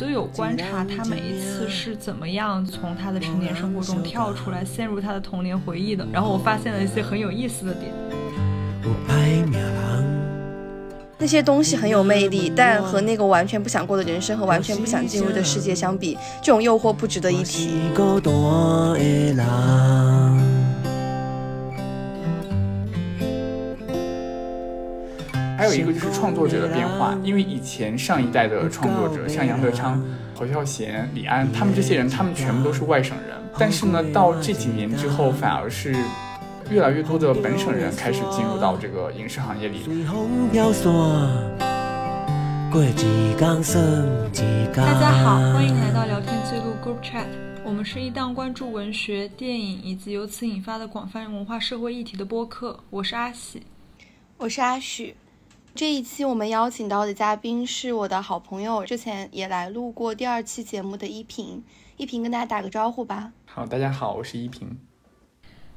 我就有观察他每一次是怎么样从他的成年生活中跳出来，陷入他的童年回忆的。然后我发现了一些很有意思的点。那些东西很有魅力，但和那个完全不想过的人生和完全不想进入的世界相比，这种诱惑不值得一提。有一个就是创作者的变化，因为以前上一代的创作者，像杨德昌、侯孝贤、李安，他们这些人，他们全部都是外省人。但是呢，到这几年之后，反而是越来越多的本省人开始进入到这个影视行业里。大家好，欢迎来到聊天记录 Group Chat，我们是一档关注文学、电影以及由此引发的广泛文化社会议题的播客。我是阿喜，我是阿许。这一期我们邀请到的嘉宾是我的好朋友，之前也来录过第二期节目的依萍。依萍跟大家打个招呼吧。好，大家好，我是依萍。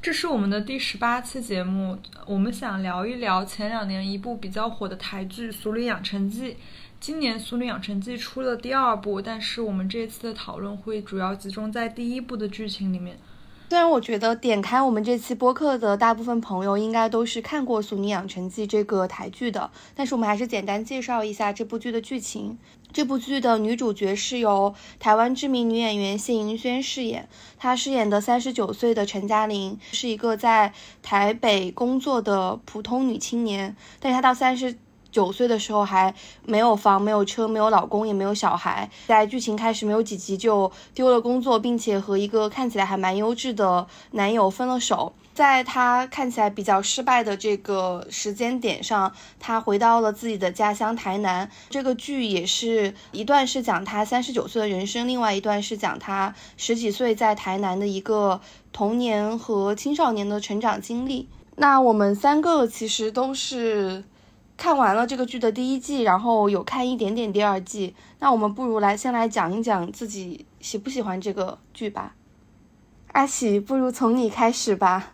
这是我们的第十八期节目，我们想聊一聊前两年一部比较火的台剧《俗女养成记》。今年《俗女养成记》出了第二部，但是我们这次的讨论会主要集中在第一部的剧情里面。虽然我觉得点开我们这期播客的大部分朋友应该都是看过《俗女养成记》这个台剧的，但是我们还是简单介绍一下这部剧的剧情。这部剧的女主角是由台湾知名女演员谢盈萱饰演，她饰演的三十九岁的陈嘉玲是一个在台北工作的普通女青年，但是她到三十。九岁的时候还没有房、没有车、没有老公，也没有小孩。在剧情开始没有几集就丢了工作，并且和一个看起来还蛮优质的男友分了手。在她看起来比较失败的这个时间点上，她回到了自己的家乡台南。这个剧也是一段是讲她三十九岁的人生，另外一段是讲她十几岁在台南的一个童年和青少年的成长经历。那我们三个其实都是。看完了这个剧的第一季，然后有看一点点第二季。那我们不如来先来讲一讲自己喜不喜欢这个剧吧。阿喜，不如从你开始吧。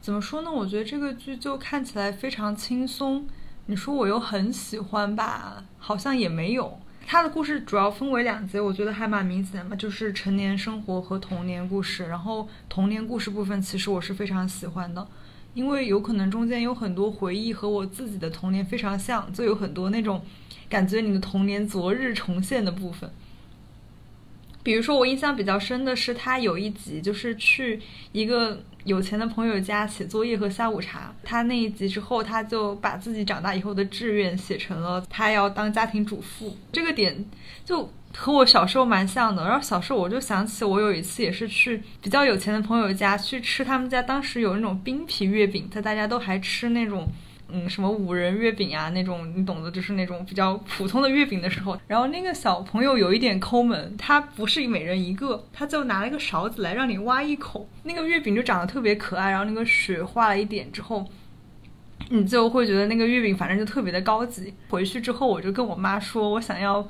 怎么说呢？我觉得这个剧就看起来非常轻松。你说我又很喜欢吧？好像也没有。它的故事主要分为两节，我觉得还蛮明显的，就是成年生活和童年故事。然后童年故事部分，其实我是非常喜欢的。因为有可能中间有很多回忆和我自己的童年非常像，就有很多那种感觉你的童年昨日重现的部分。比如说，我印象比较深的是，他有一集就是去一个有钱的朋友家写作业和下午茶。他那一集之后，他就把自己长大以后的志愿写成了他要当家庭主妇。这个点就。和我小时候蛮像的，然后小时候我就想起我有一次也是去比较有钱的朋友家去吃他们家当时有那种冰皮月饼，在大家都还吃那种嗯什么五仁月饼啊那种你懂的，就是那种比较普通的月饼的时候，然后那个小朋友有一点抠门，他不是每人一个，他就拿了一个勺子来让你挖一口，那个月饼就长得特别可爱，然后那个雪化了一点之后，你就会觉得那个月饼反正就特别的高级。回去之后我就跟我妈说，我想要。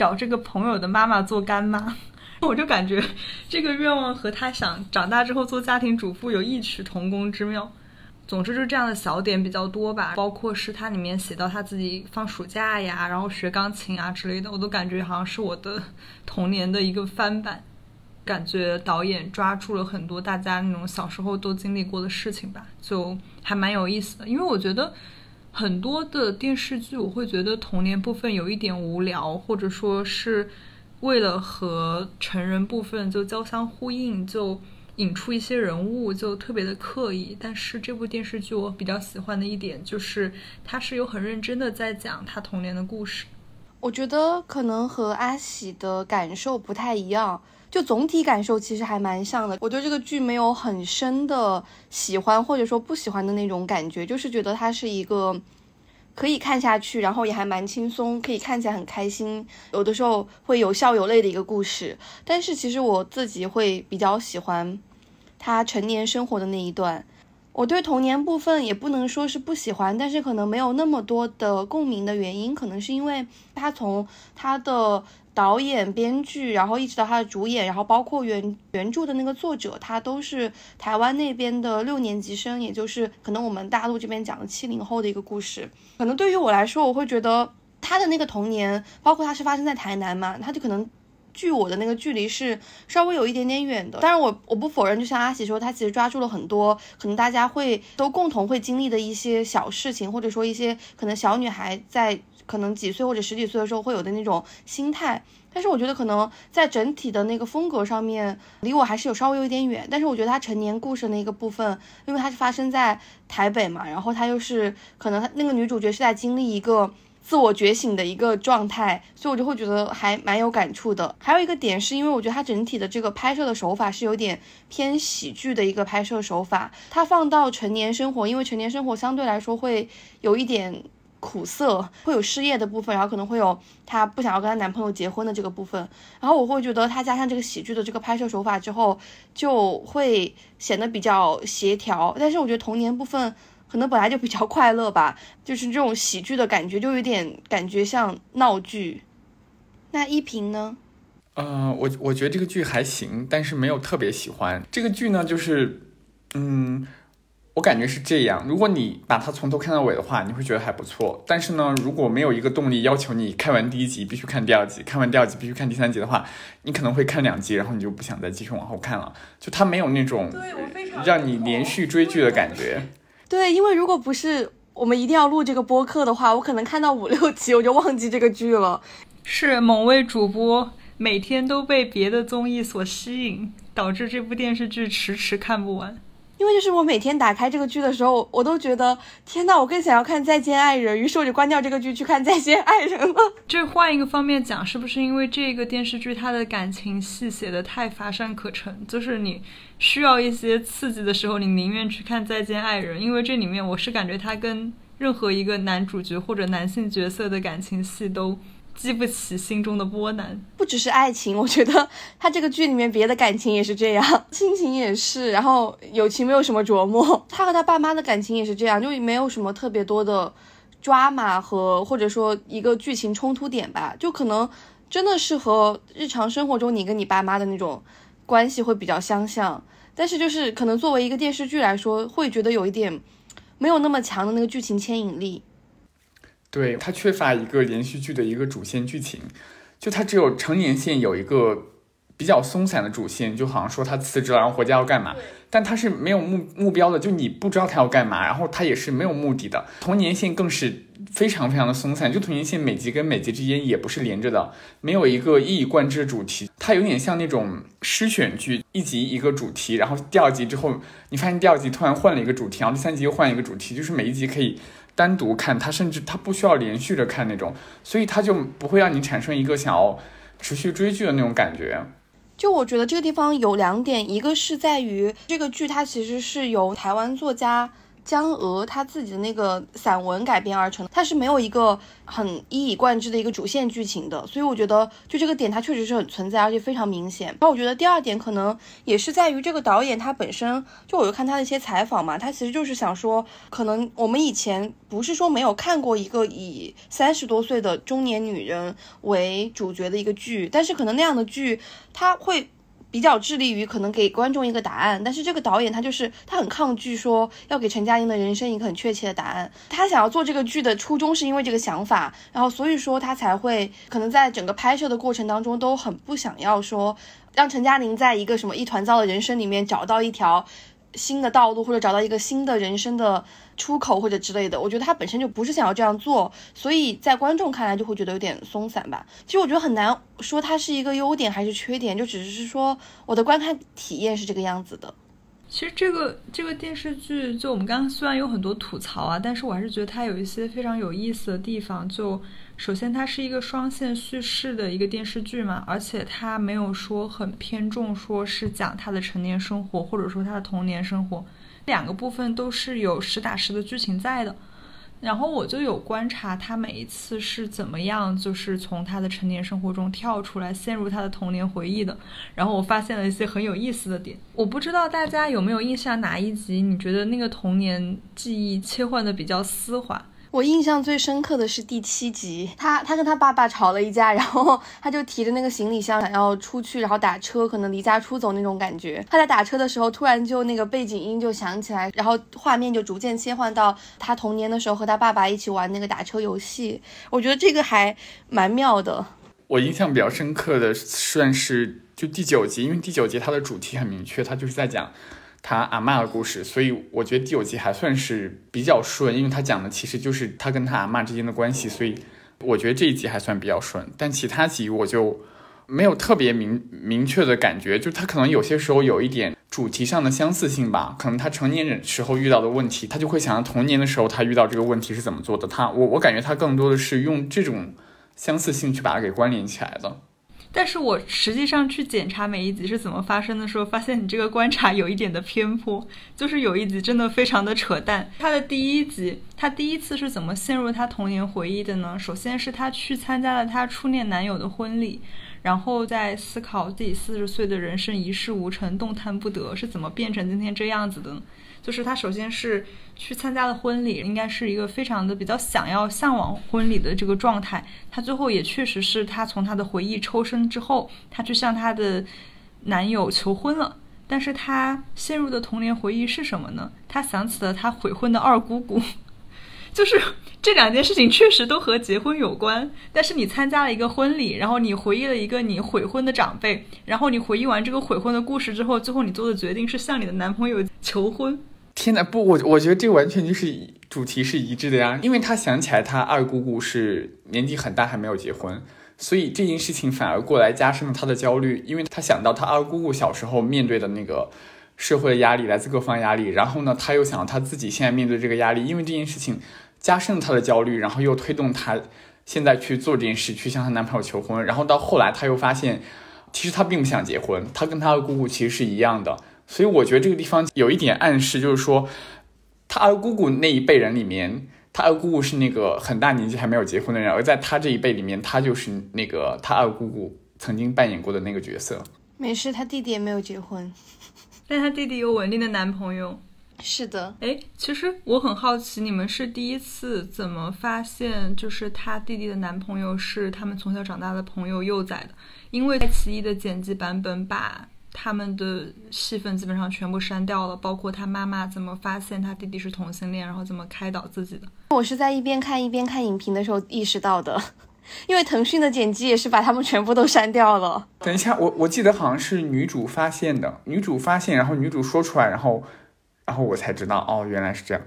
找这个朋友的妈妈做干妈，我就感觉这个愿望和他想长大之后做家庭主妇有异曲同工之妙。总之就是这样的小点比较多吧，包括是他里面写到他自己放暑假呀，然后学钢琴啊之类的，我都感觉好像是我的童年的一个翻版。感觉导演抓住了很多大家那种小时候都经历过的事情吧，就还蛮有意思的。因为我觉得。很多的电视剧，我会觉得童年部分有一点无聊，或者说是为了和成人部分就交相呼应，就引出一些人物，就特别的刻意。但是这部电视剧我比较喜欢的一点就是，它是有很认真的在讲他童年的故事。我觉得可能和阿喜的感受不太一样。就总体感受其实还蛮像的，我对这个剧没有很深的喜欢或者说不喜欢的那种感觉，就是觉得它是一个可以看下去，然后也还蛮轻松，可以看起来很开心，有的时候会有笑有泪的一个故事。但是其实我自己会比较喜欢他成年生活的那一段，我对童年部分也不能说是不喜欢，但是可能没有那么多的共鸣的原因，可能是因为他从他的。导演、编剧，然后一直到他的主演，然后包括原原著的那个作者，他都是台湾那边的六年级生，也就是可能我们大陆这边讲的七零后的一个故事。可能对于我来说，我会觉得他的那个童年，包括他是发生在台南嘛，他就可能。距我的那个距离是稍微有一点点远的，当然我我不否认，就像阿喜说，他其实抓住了很多可能大家会都共同会经历的一些小事情，或者说一些可能小女孩在可能几岁或者十几岁的时候会有的那种心态。但是我觉得可能在整体的那个风格上面，离我还是有稍微有一点远。但是我觉得他成年故事那个部分，因为它是发生在台北嘛，然后他又是可能他那个女主角是在经历一个。自我觉醒的一个状态，所以我就会觉得还蛮有感触的。还有一个点是因为我觉得它整体的这个拍摄的手法是有点偏喜剧的一个拍摄手法。它放到成年生活，因为成年生活相对来说会有一点苦涩，会有失业的部分，然后可能会有她不想要跟她男朋友结婚的这个部分。然后我会觉得它加上这个喜剧的这个拍摄手法之后，就会显得比较协调。但是我觉得童年部分。可能本来就比较快乐吧，就是这种喜剧的感觉，就有点感觉像闹剧。那依萍呢？呃，我我觉得这个剧还行，但是没有特别喜欢这个剧呢。就是，嗯，我感觉是这样。如果你把它从头看到尾的话，你会觉得还不错。但是呢，如果没有一个动力要求你看完第一集必须看第二集，看完第二集必须看第三集的话，你可能会看两集，然后你就不想再继续往后看了。就它没有那种让你连续追剧的感觉。对，因为如果不是我们一定要录这个播客的话，我可能看到五六集我就忘记这个剧了。是某位主播每天都被别的综艺所吸引，导致这部电视剧迟迟看不完。因为就是我每天打开这个剧的时候，我都觉得天呐，我更想要看《再见爱人》，于是我就关掉这个剧去看《再见爱人》了。这换一个方面讲，是不是因为这个电视剧它的感情戏写的太乏善可陈？就是你需要一些刺激的时候，你宁愿去看《再见爱人》，因为这里面我是感觉它跟任何一个男主角或者男性角色的感情戏都。激不起心中的波澜，不只是爱情，我觉得他这个剧里面别的感情也是这样，亲情也是，然后友情没有什么琢磨，他和他爸妈的感情也是这样，就没有什么特别多的抓马和或者说一个剧情冲突点吧，就可能真的是和日常生活中你跟你爸妈的那种关系会比较相像，但是就是可能作为一个电视剧来说，会觉得有一点没有那么强的那个剧情牵引力。对它缺乏一个连续剧的一个主线剧情，就它只有成年线有一个比较松散的主线，就好像说他辞职了，然后回家要干嘛，但他是没有目目标的，就你不知道他要干嘛，然后他也是没有目的的。童年线更是非常非常的松散，就童年线每集跟每集之间也不是连着的，没有一个一以贯之的主题，它有点像那种诗选剧，一集一个主题，然后第二集之后你发现第二集突然换了一个主题，然后第三集又换一个主题，就是每一集可以。单独看它，甚至它不需要连续着看那种，所以它就不会让你产生一个想要持续追剧的那种感觉。就我觉得这个地方有两点，一个是在于这个剧它其实是由台湾作家。江娥他自己的那个散文改编而成，它是没有一个很一以贯之的一个主线剧情的，所以我觉得就这个点它确实是很存在，而且非常明显。然后我觉得第二点可能也是在于这个导演他本身，就我就看他的一些采访嘛，他其实就是想说，可能我们以前不是说没有看过一个以三十多岁的中年女人为主角的一个剧，但是可能那样的剧他会。比较致力于可能给观众一个答案，但是这个导演他就是他很抗拒说要给陈嘉玲的人生一个很确切的答案。他想要做这个剧的初衷是因为这个想法，然后所以说他才会可能在整个拍摄的过程当中都很不想要说让陈嘉玲在一个什么一团糟的人生里面找到一条。新的道路，或者找到一个新的人生的出口，或者之类的，我觉得他本身就不是想要这样做，所以在观众看来就会觉得有点松散吧。其实我觉得很难说它是一个优点还是缺点，就只是说我的观看体验是这个样子的。其实这个这个电视剧，就我们刚刚虽然有很多吐槽啊，但是我还是觉得它有一些非常有意思的地方。就首先它是一个双线叙事的一个电视剧嘛，而且它没有说很偏重说是讲他的成年生活，或者说他的童年生活，两个部分都是有实打实的剧情在的。然后我就有观察他每一次是怎么样，就是从他的成年生活中跳出来，陷入他的童年回忆的。然后我发现了一些很有意思的点。我不知道大家有没有印象哪一集，你觉得那个童年记忆切换的比较丝滑？我印象最深刻的是第七集，他他跟他爸爸吵了一架，然后他就提着那个行李箱想要出去，然后打车，可能离家出走那种感觉。他在打车的时候，突然就那个背景音就响起来，然后画面就逐渐切换到他童年的时候和他爸爸一起玩那个打车游戏。我觉得这个还蛮妙的。我印象比较深刻的算是就第九集，因为第九集它的主题很明确，它就是在讲。他阿妈的故事，所以我觉得第九集还算是比较顺，因为他讲的其实就是他跟他阿妈之间的关系，所以我觉得这一集还算比较顺。但其他集我就没有特别明明确的感觉，就他可能有些时候有一点主题上的相似性吧，可能他成年人时候遇到的问题，他就会想到童年的时候他遇到这个问题是怎么做的。他我我感觉他更多的是用这种相似性去把它给关联起来的。但是我实际上去检查每一集是怎么发生的时候，发现你这个观察有一点的偏颇，就是有一集真的非常的扯淡。他的第一集，他第一次是怎么陷入他童年回忆的呢？首先是他去参加了他初恋男友的婚礼，然后在思考自己四十岁的人生一事无成、动弹不得，是怎么变成今天这样子的？就是他首先是去参加了婚礼，应该是一个非常的比较想要向往婚礼的这个状态。她最后也确实是他从他的回忆抽身之后，他去向他的男友求婚了。但是她陷入的童年回忆是什么呢？她想起了她悔婚的二姑姑。就是这两件事情确实都和结婚有关。但是你参加了一个婚礼，然后你回忆了一个你悔婚的长辈，然后你回忆完这个悔婚的故事之后，最后你做的决定是向你的男朋友求婚。天呐，不，我我觉得这完全就是主题是一致的呀，因为他想起来他二姑姑是年纪很大还没有结婚，所以这件事情反而过来加深了他的焦虑，因为他想到他二姑姑小时候面对的那个社会的压力，来自各方压力，然后呢，他又想到他自己现在面对这个压力，因为这件事情加深了他的焦虑，然后又推动他现在去做这件事，去向她男朋友求婚，然后到后来他又发现，其实他并不想结婚，他跟他二姑姑其实是一样的。所以我觉得这个地方有一点暗示，就是说，他二姑姑那一辈人里面，他二姑姑是那个很大年纪还没有结婚的人，而在他这一辈里面，他就是那个他二姑姑曾经扮演过的那个角色。没事，他弟弟也没有结婚，但他弟弟有稳定的男朋友。是的，哎，其实我很好奇，你们是第一次怎么发现，就是他弟弟的男朋友是他们从小长大的朋友幼崽的？因为爱奇艺的剪辑版本把。他们的戏份基本上全部删掉了，包括他妈妈怎么发现他弟弟是同性恋，然后怎么开导自己的。我是在一边看一边看影评的时候意识到的，因为腾讯的剪辑也是把他们全部都删掉了。等一下，我我记得好像是女主发现的，女主发现，然后女主说出来，然后，然后我才知道，哦，原来是这样。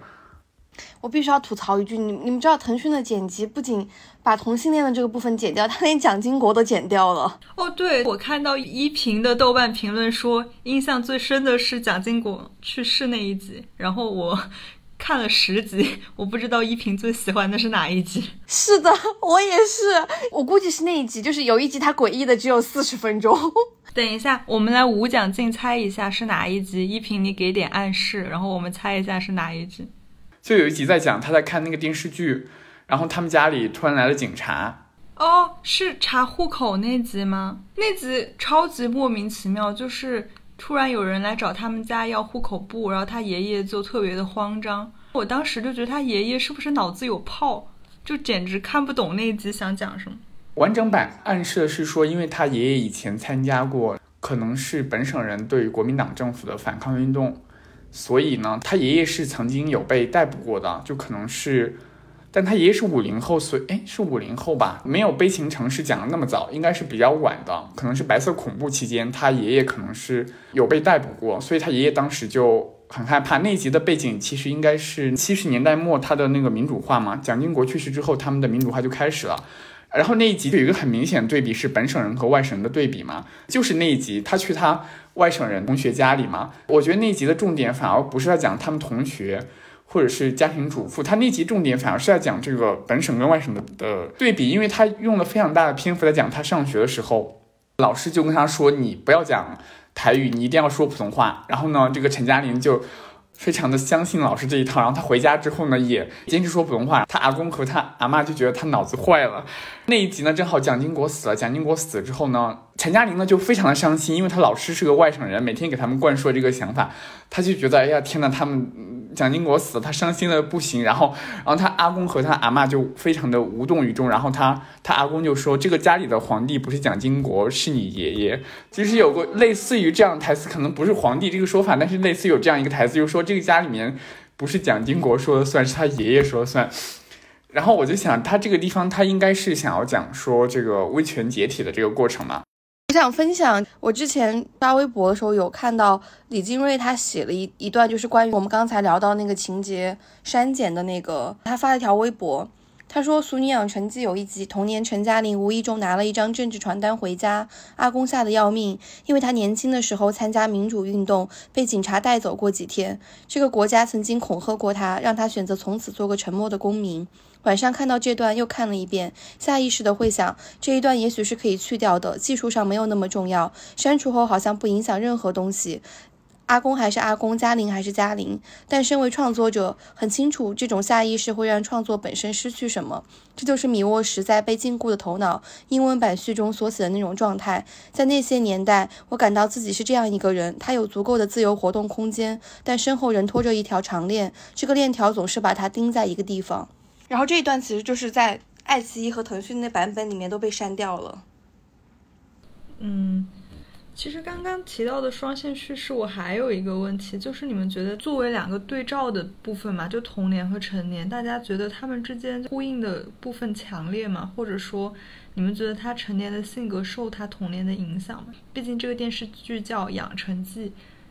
我必须要吐槽一句，你你们知道腾讯的剪辑不仅把同性恋的这个部分剪掉，他连蒋经国都剪掉了。哦，对，我看到依萍的豆瓣评论说，印象最深的是蒋经国去世那一集，然后我 看了十集，我不知道依萍最喜欢的是哪一集。是的，我也是，我估计是那一集，就是有一集他诡异的只有四十分钟。等一下，我们来无奖竞猜一下是哪一集，依萍你给点暗示，然后我们猜一下是哪一集。就有一集在讲他在看那个电视剧，然后他们家里突然来了警察。哦，是查户口那集吗？那集超级莫名其妙，就是突然有人来找他们家要户口簿，然后他爷爷就特别的慌张。我当时就觉得他爷爷是不是脑子有泡，就简直看不懂那集想讲什么。完整版暗示的是说，因为他爷爷以前参加过，可能是本省人对国民党政府的反抗运动。所以呢，他爷爷是曾经有被逮捕过的，就可能是，但他爷爷是五零后，所以哎是五零后吧，没有《悲情城市》讲的那么早，应该是比较晚的，可能是白色恐怖期间，他爷爷可能是有被逮捕过，所以他爷爷当时就很害怕。那集的背景其实应该是七十年代末，他的那个民主化嘛，蒋经国去世之后，他们的民主化就开始了。然后那一集有一个很明显的对比，是本省人和外省人的对比嘛，就是那一集他去他外省人同学家里嘛。我觉得那一集的重点反而不是在讲他们同学，或者是家庭主妇，他那集重点反而是在讲这个本省跟外省的对比，因为他用了非常大的篇幅在讲他上学的时候，老师就跟他说你不要讲台语，你一定要说普通话。然后呢，这个陈嘉玲就。非常的相信老师这一套，然后他回家之后呢，也坚持说普通话。他阿公和他阿妈就觉得他脑子坏了。那一集呢，正好蒋经国死了。蒋经国死了之后呢，陈嘉玲呢就非常的伤心，因为他老师是个外省人，每天给他们灌输这个想法，他就觉得哎呀天呐，他们蒋经国死了，他伤心的不行，然后，然后他阿公和他阿妈就非常的无动于衷，然后他他阿公就说，这个家里的皇帝不是蒋经国，是你爷爷。其实有过类似于这样的台词，可能不是皇帝这个说法，但是类似有这样一个台词，就是说这个家里面不是蒋经国说了算，是他爷爷说了算。然后我就想，他这个地方他应该是想要讲说这个威权解体的这个过程嘛。我想分享，我之前刷微博的时候有看到李金瑞他写了一一段，就是关于我们刚才聊到那个情节删减的那个，他发了一条微博，他说《俗女养成记》有一集，童年陈嘉玲无意中拿了一张政治传单回家，阿公吓得要命，因为他年轻的时候参加民主运动，被警察带走过几天，这个国家曾经恐吓过他，让他选择从此做个沉默的公民。晚上看到这段又看了一遍，下意识的会想，这一段也许是可以去掉的，技术上没有那么重要，删除后好像不影响任何东西。阿公还是阿公，嘉玲还是嘉玲，但身为创作者，很清楚这种下意识会让创作本身失去什么。这就是米沃什在被禁锢的头脑英文版序中所写的那种状态。在那些年代，我感到自己是这样一个人，他有足够的自由活动空间，但身后仍拖着一条长链，这个链条总是把他钉在一个地方。然后这一段其实就是在爱奇艺和腾讯那版本里面都被删掉了。嗯，其实刚刚提到的双线叙事，我还有一个问题，就是你们觉得作为两个对照的部分嘛，就童年和成年，大家觉得他们之间呼应的部分强烈吗？或者说，你们觉得他成年的性格受他童年的影响吗？毕竟这个电视剧叫《养成记》，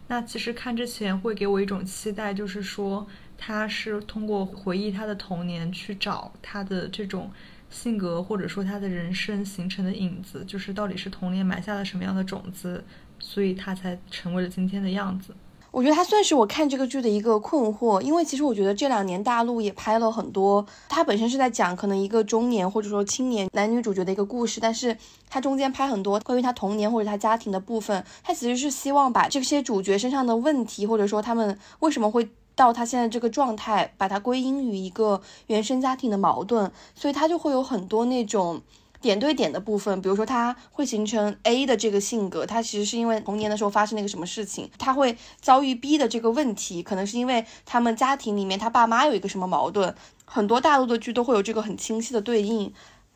那其实看之前会给我一种期待，就是说。他是通过回忆他的童年去找他的这种性格，或者说他的人生形成的影子，就是到底是童年埋下了什么样的种子，所以他才成为了今天的样子。我觉得他算是我看这个剧的一个困惑，因为其实我觉得这两年大陆也拍了很多，他本身是在讲可能一个中年或者说青年男女主角的一个故事，但是他中间拍很多关于他童年或者他家庭的部分，他其实是希望把这些主角身上的问题，或者说他们为什么会。到他现在这个状态，把它归因于一个原生家庭的矛盾，所以他就会有很多那种点对点的部分。比如说，他会形成 A 的这个性格，他其实是因为童年的时候发生了一个什么事情，他会遭遇 B 的这个问题，可能是因为他们家庭里面他爸妈有一个什么矛盾。很多大陆的剧都会有这个很清晰的对应。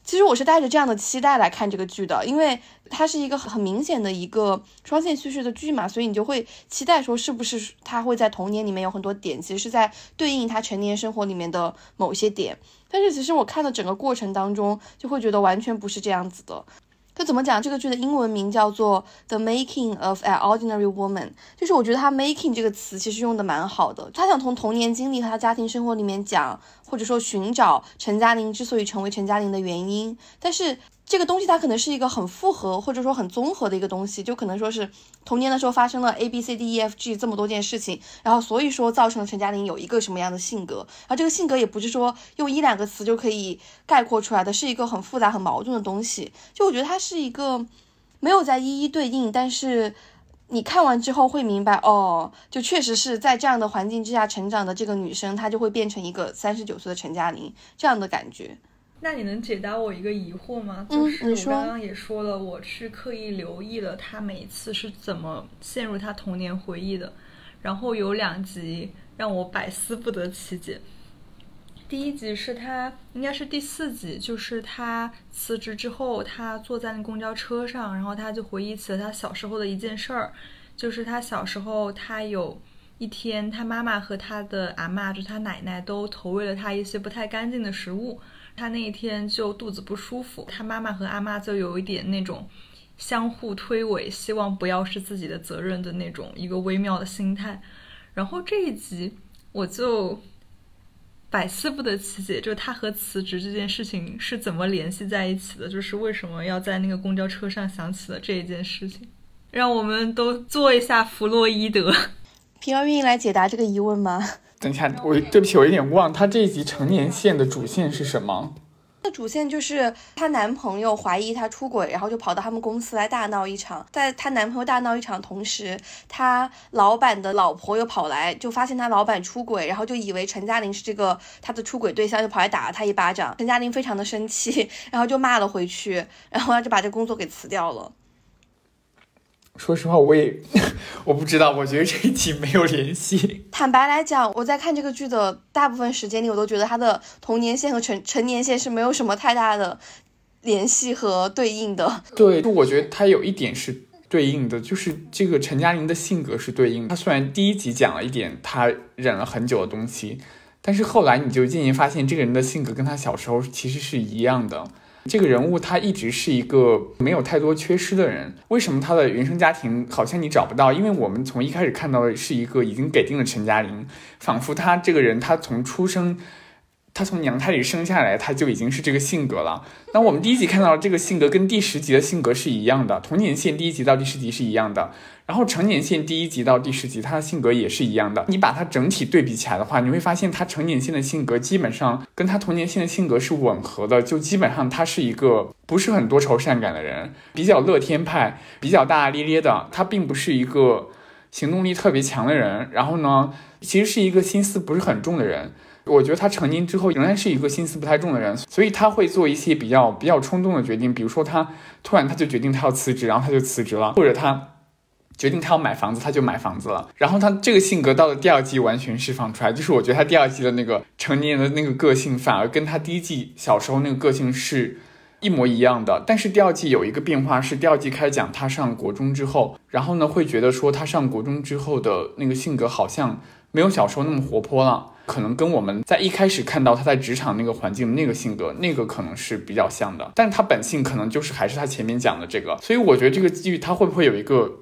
其实我是带着这样的期待来看这个剧的，因为它是一个很明显的一个双线叙事的剧嘛，所以你就会期待说是不是他会在童年里面有很多点，其实是在对应他成年生活里面的某些点。但是其实我看的整个过程当中，就会觉得完全不是这样子的。就怎么讲？这个剧的英文名叫做《The Making of an Ordinary Woman》，就是我觉得他 “making” 这个词其实用的蛮好的。他想从童年经历和他家庭生活里面讲，或者说寻找陈嘉玲之所以成为陈嘉玲的原因，但是。这个东西它可能是一个很复合或者说很综合的一个东西，就可能说是童年的时候发生了 A B C D E F G 这么多件事情，然后所以说造成了陈嘉玲有一个什么样的性格，然后这个性格也不是说用一两个词就可以概括出来的，是一个很复杂很矛盾的东西。就我觉得它是一个没有在一一对应，但是你看完之后会明白，哦，就确实是在这样的环境之下成长的这个女生，她就会变成一个三十九岁的陈嘉玲这样的感觉。那你能解答我一个疑惑吗？就是我刚刚也说了，我去刻意留意了他每一次是怎么陷入他童年回忆的，然后有两集让我百思不得其解。第一集是他应该是第四集，就是他辞职之后，他坐在那公交车上，然后他就回忆起了他小时候的一件事儿，就是他小时候他有一天，他妈妈和他的阿妈，就是他奶奶都投喂了他一些不太干净的食物。他那一天就肚子不舒服，他妈妈和阿妈就有一点那种相互推诿，希望不要是自己的责任的那种一个微妙的心态。然后这一集我就百思不得其解，就他和辞职这件事情是怎么联系在一起的？就是为什么要在那个公交车上想起了这一件事情？让我们都做一下弗洛伊德。平儿愿意来解答这个疑问吗？等一下，我对不起，我有点忘，他这一集成年线的主线是什么？那主线就是她男朋友怀疑她出轨，然后就跑到他们公司来大闹一场。在她男朋友大闹一场同时，她老板的老婆又跑来，就发现她老板出轨，然后就以为陈嘉玲是这个她的出轨对象，就跑来打了她一巴掌。陈嘉玲非常的生气，然后就骂了回去，然后就把这工作给辞掉了。说实话，我也我不知道，我觉得这一集没有联系。坦白来讲，我在看这个剧的大部分时间里，我都觉得他的童年线和成成年线是没有什么太大的联系和对应的。对，就我觉得他有一点是对应的，就是这个陈嘉玲的性格是对应。他虽然第一集讲了一点他忍了很久的东西，但是后来你就渐渐发现，这个人的性格跟他小时候其实是一样的。这个人物他一直是一个没有太多缺失的人，为什么他的原生家庭好像你找不到？因为我们从一开始看到的是一个已经给定了陈嘉玲，仿佛他这个人他从出生。他从娘胎里生下来，他就已经是这个性格了。那我们第一集看到这个性格跟第十集的性格是一样的，童年线第一集到第十集是一样的，然后成年线第一集到第十集，他的性格也是一样的。你把它整体对比起来的话，你会发现他成年线的性格基本上跟他童年线的性格是吻合的，就基本上他是一个不是很多愁善感的人，比较乐天派，比较大大咧咧的。他并不是一个行动力特别强的人，然后呢，其实是一个心思不是很重的人。我觉得他成年之后仍然是一个心思不太重的人，所以他会做一些比较比较冲动的决定，比如说他突然他就决定他要辞职，然后他就辞职了，或者他决定他要买房子，他就买房子了。然后他这个性格到了第二季完全释放出来，就是我觉得他第二季的那个成年人的那个个性反而跟他第一季小时候那个个性是一模一样的。但是第二季有一个变化是，第二季开始讲他上国中之后，然后呢会觉得说他上国中之后的那个性格好像没有小时候那么活泼了。可能跟我们在一开始看到他在职场那个环境那个性格，那个可能是比较像的，但是他本性可能就是还是他前面讲的这个，所以我觉得这个剧他会不会有一个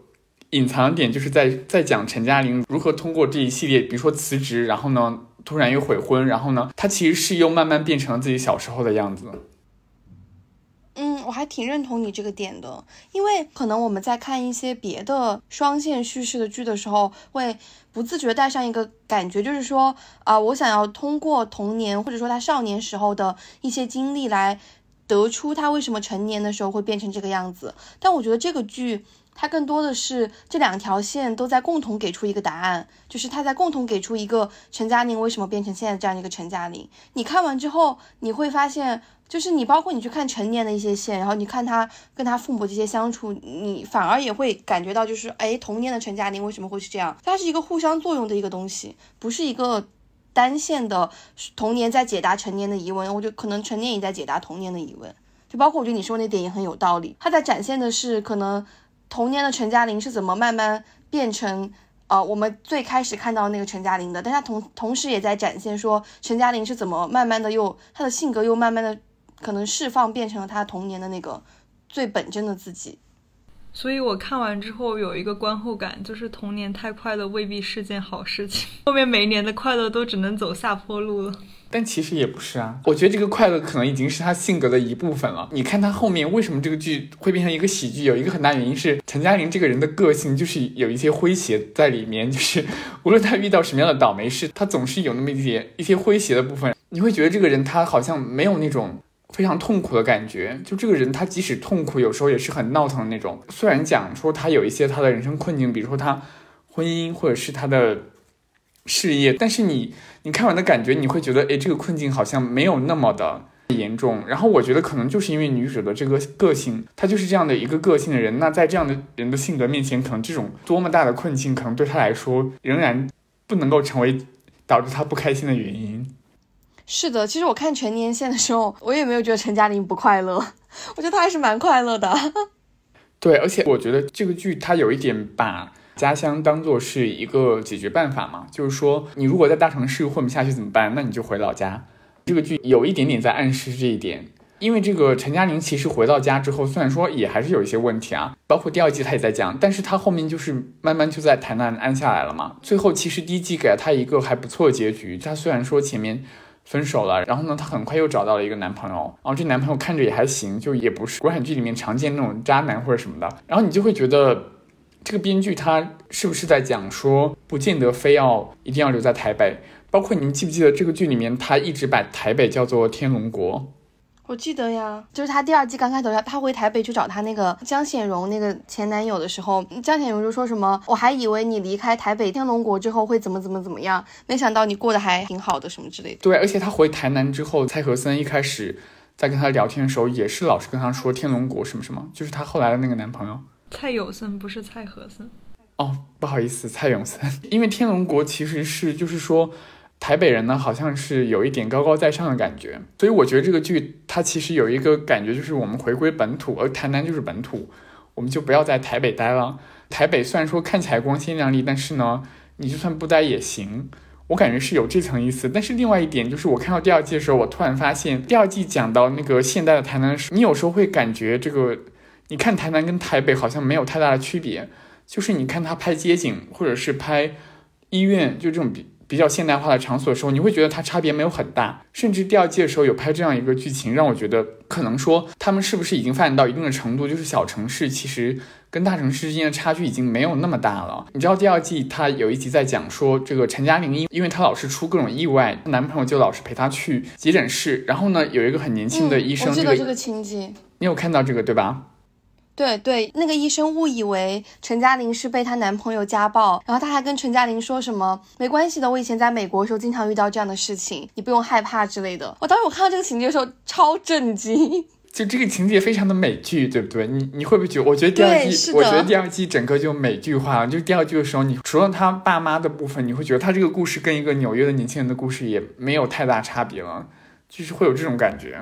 隐藏点，就是在在讲陈嘉玲如何通过这一系列，比如说辞职，然后呢突然又悔婚，然后呢他其实是又慢慢变成了自己小时候的样子。嗯，我还挺认同你这个点的，因为可能我们在看一些别的双线叙事的剧的时候，会不自觉带上一个感觉，就是说，啊，我想要通过童年或者说他少年时候的一些经历来得出他为什么成年的时候会变成这个样子。但我觉得这个剧它更多的是这两条线都在共同给出一个答案，就是他在共同给出一个陈嘉宁为什么变成现在这样一个陈嘉宁。你看完之后，你会发现。就是你，包括你去看成年的一些线，然后你看他跟他父母这些相处，你反而也会感觉到，就是哎，童年的陈嘉玲为什么会是这样？它是一个互相作用的一个东西，不是一个单线的童年在解答成年的疑问。我觉得可能成年也在解答童年的疑问。就包括我觉得你说那点也很有道理，他在展现的是可能童年的陈嘉玲是怎么慢慢变成呃我们最开始看到那个陈嘉玲的，但他同同时也在展现说陈嘉玲是怎么慢慢的又他的性格又慢慢的。可能释放变成了他童年的那个最本真的自己，所以我看完之后有一个观后感，就是童年太快乐未必是件好事情，后面每一年的快乐都只能走下坡路了。但其实也不是啊，我觉得这个快乐可能已经是他性格的一部分了。你看他后面为什么这个剧会变成一个喜剧，有一个很大原因是陈嘉玲这个人的个性就是有一些诙谐在里面，就是 无论他遇到什么样的倒霉事，他总是有那么一点一些诙谐的部分。你会觉得这个人他好像没有那种。非常痛苦的感觉，就这个人，他即使痛苦，有时候也是很闹腾的那种。虽然讲说他有一些他的人生困境，比如说他婚姻或者是他的事业，但是你你看完的感觉，你会觉得，哎，这个困境好像没有那么的严重。然后我觉得可能就是因为女主的这个个性，她就是这样的一个个性的人。那在这样的人的性格面前，可能这种多么大的困境，可能对她来说仍然不能够成为导致她不开心的原因。是的，其实我看全年线的时候，我也没有觉得陈嘉玲不快乐，我觉得她还是蛮快乐的。对，而且我觉得这个剧它有一点把家乡当做是一个解决办法嘛，就是说你如果在大城市混不下去怎么办？那你就回老家。这个剧有一点点在暗示这一点，因为这个陈嘉玲其实回到家之后，虽然说也还是有一些问题啊，包括第二季他也在讲，但是他后面就是慢慢就在台南安下来了嘛。最后其实第一季给了他一个还不错的结局，他虽然说前面。分手了，然后呢，她很快又找到了一个男朋友，然后这男朋友看着也还行，就也不是国产剧里面常见那种渣男或者什么的，然后你就会觉得这个编剧他是不是在讲说，不见得非要一定要留在台北，包括你们记不记得这个剧里面他一直把台北叫做天龙国。我记得呀，就是他第二季刚开头，他他回台北去找他那个江显荣那个前男友的时候，江显荣就说什么，我还以为你离开台北天龙国之后会怎么怎么怎么样，没想到你过得还挺好的什么之类的。对，而且他回台南之后，蔡和森一开始在跟他聊天的时候，也是老是跟他说天龙国什么什么，就是他后来的那个男朋友。蔡有森不是蔡和森。哦，不好意思，蔡永森。因为天龙国其实是就是说，台北人呢好像是有一点高高在上的感觉，所以我觉得这个剧它其实有一个感觉，就是我们回归本土，而台南就是本土，我们就不要在台北待了。台北虽然说看起来光鲜亮丽，但是呢，你就算不待也行。我感觉是有这层意思。但是另外一点就是，我看到第二季的时候，我突然发现第二季讲到那个现代的台南，你有时候会感觉这个，你看台南跟台北好像没有太大的区别。就是你看他拍街景，或者是拍医院，就这种比比较现代化的场所的时候，你会觉得它差别没有很大。甚至第二季的时候有拍这样一个剧情，让我觉得可能说他们是不是已经发展到一定的程度，就是小城市其实跟大城市之间的差距已经没有那么大了。你知道第二季他有一集在讲说，这个陈嘉玲因因为她老是出各种意外，男朋友就老是陪她去急诊室，然后呢有一个很年轻的医生，我记得这个情节，你有看到这个对吧？对对，那个医生误以为陈嘉玲是被她男朋友家暴，然后她还跟陈嘉玲说什么没关系的，我以前在美国的时候经常遇到这样的事情，你不用害怕之类的。我当时我看到这个情节的时候超震惊，就这个情节非常的美剧，对不对？你你会不会觉得？我觉得第二季，我觉得第二季整个就美剧化了。就是第二季的时候，你除了他爸妈的部分，你会觉得他这个故事跟一个纽约的年轻人的故事也没有太大差别了，就是会有这种感觉。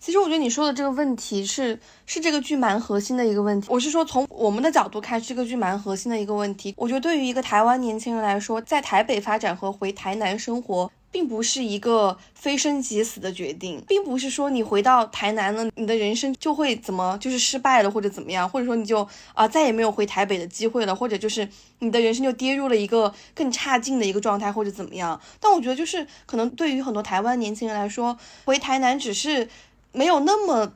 其实我觉得你说的这个问题是是这个剧蛮核心的一个问题。我是说从我们的角度看，这个剧蛮核心的一个问题。我觉得对于一个台湾年轻人来说，在台北发展和回台南生活，并不是一个非生即死的决定，并不是说你回到台南了，你的人生就会怎么就是失败了或者怎么样，或者说你就啊再也没有回台北的机会了，或者就是你的人生就跌入了一个更差劲的一个状态或者怎么样。但我觉得就是可能对于很多台湾年轻人来说，回台南只是。没有那么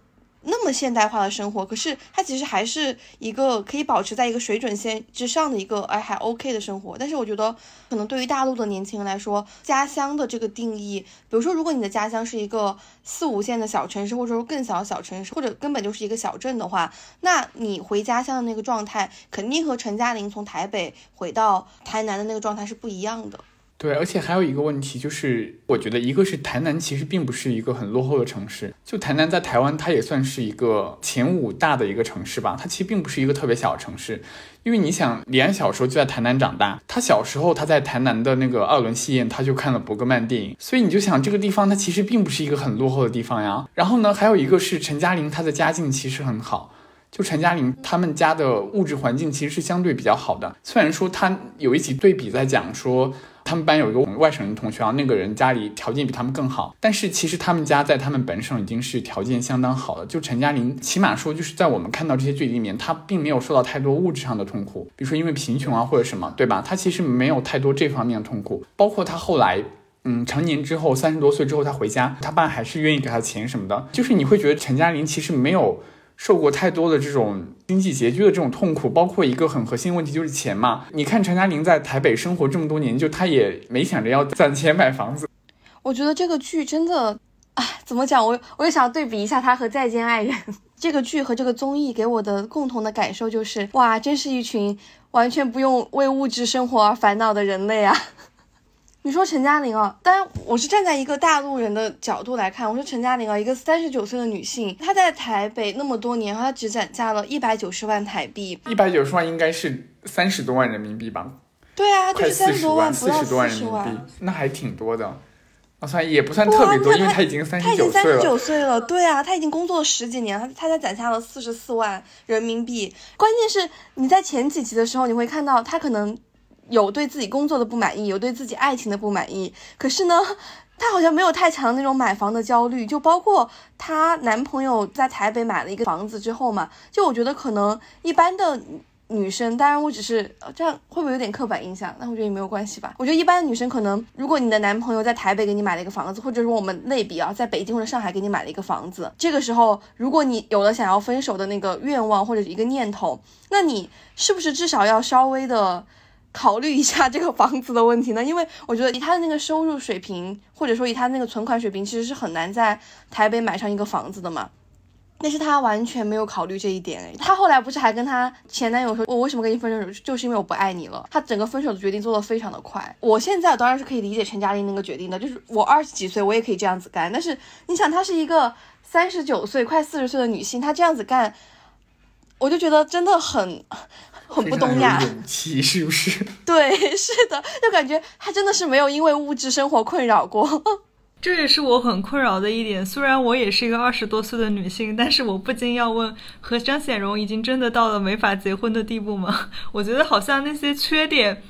那么现代化的生活，可是它其实还是一个可以保持在一个水准线之上的一个哎还 OK 的生活。但是我觉得，可能对于大陆的年轻人来说，家乡的这个定义，比如说，如果你的家乡是一个四五线的小城市，或者说更小的小城市，或者根本就是一个小镇的话，那你回家乡的那个状态，肯定和陈嘉玲从台北回到台南的那个状态是不一样的。对，而且还有一个问题，就是我觉得一个是台南其实并不是一个很落后的城市，就台南在台湾它也算是一个前五大的一个城市吧，它其实并不是一个特别小的城市，因为你想李安小时候就在台南长大，他小时候他在台南的那个二轮戏院他就看了伯格曼电影，所以你就想这个地方它其实并不是一个很落后的地方呀。然后呢，还有一个是陈嘉玲她的家境其实很好。就陈嘉玲他们家的物质环境其实是相对比较好的，虽然说他有一集对比在讲说他们班有一个外省人同学啊，那个人家里条件比他们更好，但是其实他们家在他们本省已经是条件相当好了。就陈嘉玲起码说就是在我们看到这些剧里面，他并没有受到太多物质上的痛苦，比如说因为贫穷啊或者什么，对吧？他其实没有太多这方面的痛苦，包括他后来嗯成年之后三十多岁之后他回家，他爸还是愿意给他钱什么的，就是你会觉得陈嘉玲其实没有。受过太多的这种经济拮据的这种痛苦，包括一个很核心问题就是钱嘛。你看陈嘉玲在台北生活这么多年，就她也没想着要攒钱买房子。我觉得这个剧真的，啊，怎么讲？我我也想对比一下她和《再见爱人》这个剧和这个综艺给我的共同的感受就是，哇，真是一群完全不用为物质生活而烦恼的人类啊。你说陈嘉玲啊，当然我是站在一个大陆人的角度来看，我说陈嘉玲啊，一个三十九岁的女性，她在台北那么多年，她只攒下了一百九十万台币，一百九十万应该是三十多万人民币吧？对啊，就是三十多万，四十多万人民币，那还挺多的。啊，算也不算特别多，因为她已经三十九岁了。她已经三十九岁了，对啊，她已经工作了十几年，她她才攒下了四十四万人民币。关键是你在前几集的时候，你会看到她可能。有对自己工作的不满意，有对自己爱情的不满意。可是呢，她好像没有太强的那种买房的焦虑。就包括她男朋友在台北买了一个房子之后嘛，就我觉得可能一般的女生，当然我只是这样，会不会有点刻板印象？那我觉得也没有关系吧。我觉得一般的女生可能，如果你的男朋友在台北给你买了一个房子，或者说我们类比啊，在北京或者上海给你买了一个房子，这个时候如果你有了想要分手的那个愿望或者一个念头，那你是不是至少要稍微的？考虑一下这个房子的问题呢，因为我觉得以他的那个收入水平，或者说以他那个存款水平，其实是很难在台北买上一个房子的嘛。但是他完全没有考虑这一点，他后来不是还跟他前男友说，我为什么跟你分手，就是因为我不爱你了。他整个分手的决定做得非常的快。我现在当然是可以理解陈嘉玲那个决定的，就是我二十几岁我也可以这样子干。但是你想，她是一个三十九岁快四十岁的女性，她这样子干。我就觉得真的很很不东亚。勇气是不是？对，是的，就感觉他真的是没有因为物质生活困扰过。这也是我很困扰的一点。虽然我也是一个二十多岁的女性，但是我不禁要问：和张显荣已经真的到了没法结婚的地步吗？我觉得好像那些缺点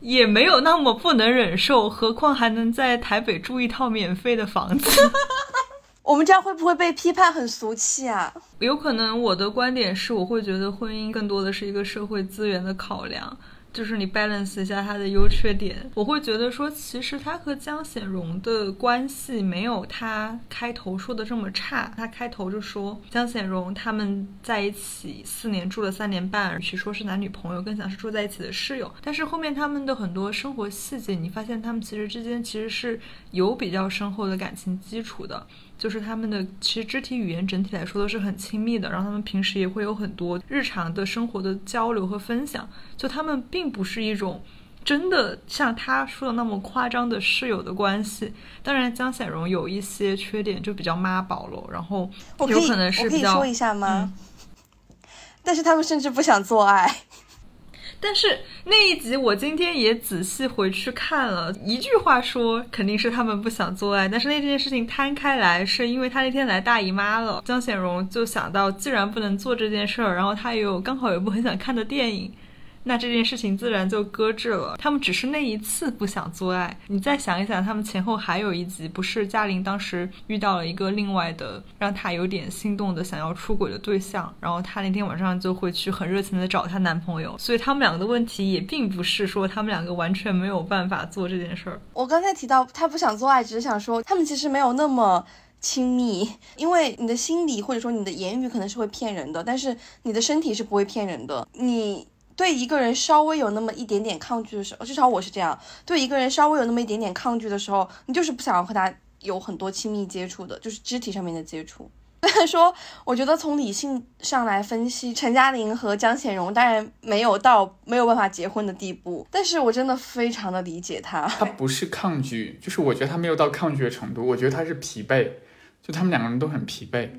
也没有那么不能忍受，何况还能在台北住一套免费的房子。我们这样会不会被批判很俗气啊？有可能我的观点是，我会觉得婚姻更多的是一个社会资源的考量。就是你 balance 一下他的优缺点，我会觉得说，其实他和江显荣的关系没有他开头说的这么差。他开头就说江显荣他们在一起四年，住了三年半，与其说是男女朋友，更像是住在一起的室友。但是后面他们的很多生活细节，你发现他们其实之间其实是有比较深厚的感情基础的。就是他们的其实肢体语言整体来说都是很亲密的，然后他们平时也会有很多日常的生活的交流和分享。就他们并不是一种真的像他说的那么夸张的室友的关系。当然，江显荣有一些缺点，就比较妈宝了。然后有可能是比较。我可以说一下吗？但是他们甚至不想做爱。但是那一集我今天也仔细回去看了，一句话说肯定是他们不想做爱。但是那件事情摊开来，是因为他那天来大姨妈了，江显荣就想到，既然不能做这件事儿，然后他也有刚好有一部很想看的电影。那这件事情自然就搁置了。他们只是那一次不想做爱。你再想一想，他们前后还有一集，不是嘉玲当时遇到了一个另外的让她有点心动的想要出轨的对象，然后她那天晚上就会去很热情的找她男朋友。所以他们两个的问题也并不是说他们两个完全没有办法做这件事儿。我刚才提到他不想做爱，只是想说他们其实没有那么亲密，因为你的心理或者说你的言语可能是会骗人的，但是你的身体是不会骗人的。你。对一个人稍微有那么一点点抗拒的时候，至少我是这样。对一个人稍微有那么一点点抗拒的时候，你就是不想要和他有很多亲密接触的，就是肢体上面的接触。虽然说，我觉得从理性上来分析，陈嘉玲和江显荣当然没有到没有办法结婚的地步，但是我真的非常的理解他。他 不是抗拒，就是我觉得他没有到抗拒的程度，我觉得他是疲惫，就他们两个人都很疲惫。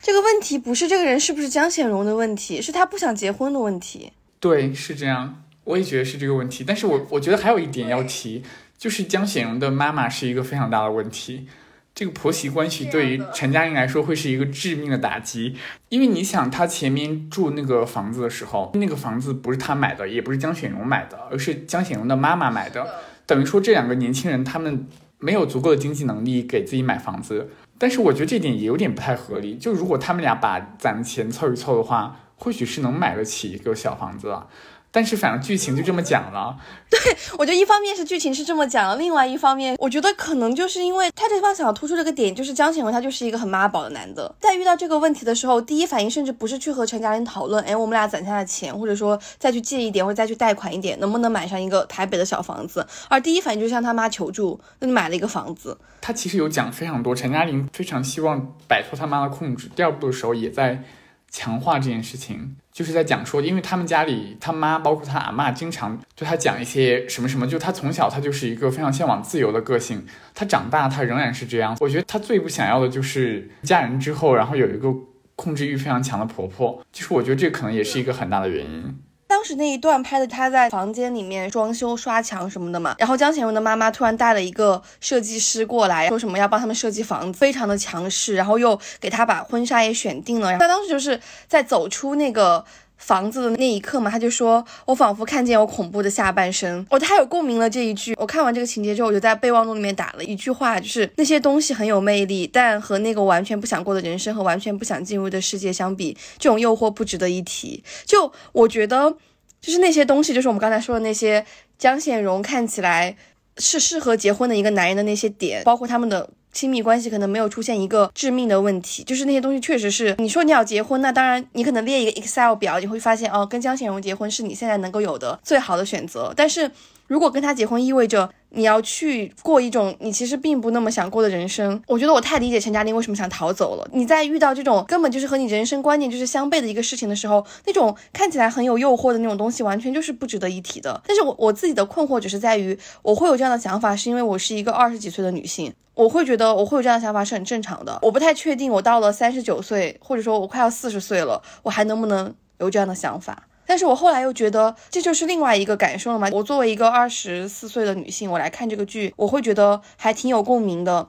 这个问题不是这个人是不是江显荣的问题，是他不想结婚的问题。对，是这样，我也觉得是这个问题。但是我我觉得还有一点要提，就是江显荣的妈妈是一个非常大的问题。这个婆媳关系对于陈嘉玲来说会是一个致命的打击，因为你想，她前面住那个房子的时候，那个房子不是她买的，也不是江显荣买的，而是江显荣的妈妈买的。等于说这两个年轻人他们没有足够的经济能力给自己买房子。但是我觉得这点也有点不太合理。就如果他们俩把攒的钱凑一凑的话。或许是能买得起一个小房子了，但是反正剧情就这么讲了。对我觉得一方面是剧情是这么讲，另外一方面我觉得可能就是因为他这地方想要突出这个点，就是江显文他就是一个很妈宝的男的，在遇到这个问题的时候，第一反应甚至不是去和陈嘉玲讨论，哎，我们俩攒下的钱，或者说再去借一点，或者再去贷款一点，能不能买上一个台北的小房子，而第一反应就是向他妈求助，那你买了一个房子。他其实有讲非常多，陈嘉玲非常希望摆脱他妈的控制。第二部的时候也在。强化这件事情，就是在讲说，因为他们家里他妈包括他阿妈，经常对他讲一些什么什么，就他从小他就是一个非常向往自由的个性，他长大他仍然是这样。我觉得他最不想要的就是嫁人之后，然后有一个控制欲非常强的婆婆，其实我觉得这可能也是一个很大的原因。当时那一段拍的他在房间里面装修刷墙什么的嘛，然后江贤荣的妈妈突然带了一个设计师过来，说什么要帮他们设计房子，非常的强势，然后又给他把婚纱也选定了。他当时就是在走出那个。房子的那一刻嘛，他就说：“我仿佛看见我恐怖的下半身。”我太有共鸣了这一句。我看完这个情节之后，我就在备忘录里面打了一句话，就是那些东西很有魅力，但和那个完全不想过的人生和完全不想进入的世界相比，这种诱惑不值得一提。就我觉得，就是那些东西，就是我们刚才说的那些江显荣看起来是适合结婚的一个男人的那些点，包括他们的。亲密关系可能没有出现一个致命的问题，就是那些东西确实是你说你要结婚，那当然你可能列一个 Excel 表，你会发现哦，跟江显荣结婚是你现在能够有的最好的选择，但是。如果跟他结婚意味着你要去过一种你其实并不那么想过的人生，我觉得我太理解陈嘉玲为什么想逃走了。你在遇到这种根本就是和你人生观念就是相悖的一个事情的时候，那种看起来很有诱惑的那种东西，完全就是不值得一提的。但是我我自己的困惑只是在于，我会有这样的想法，是因为我是一个二十几岁的女性，我会觉得我会有这样的想法是很正常的。我不太确定我到了三十九岁，或者说我快要四十岁了，我还能不能。有这样的想法。但是我后来又觉得这就是另外一个感受了嘛。我作为一个二十四岁的女性，我来看这个剧，我会觉得还挺有共鸣的。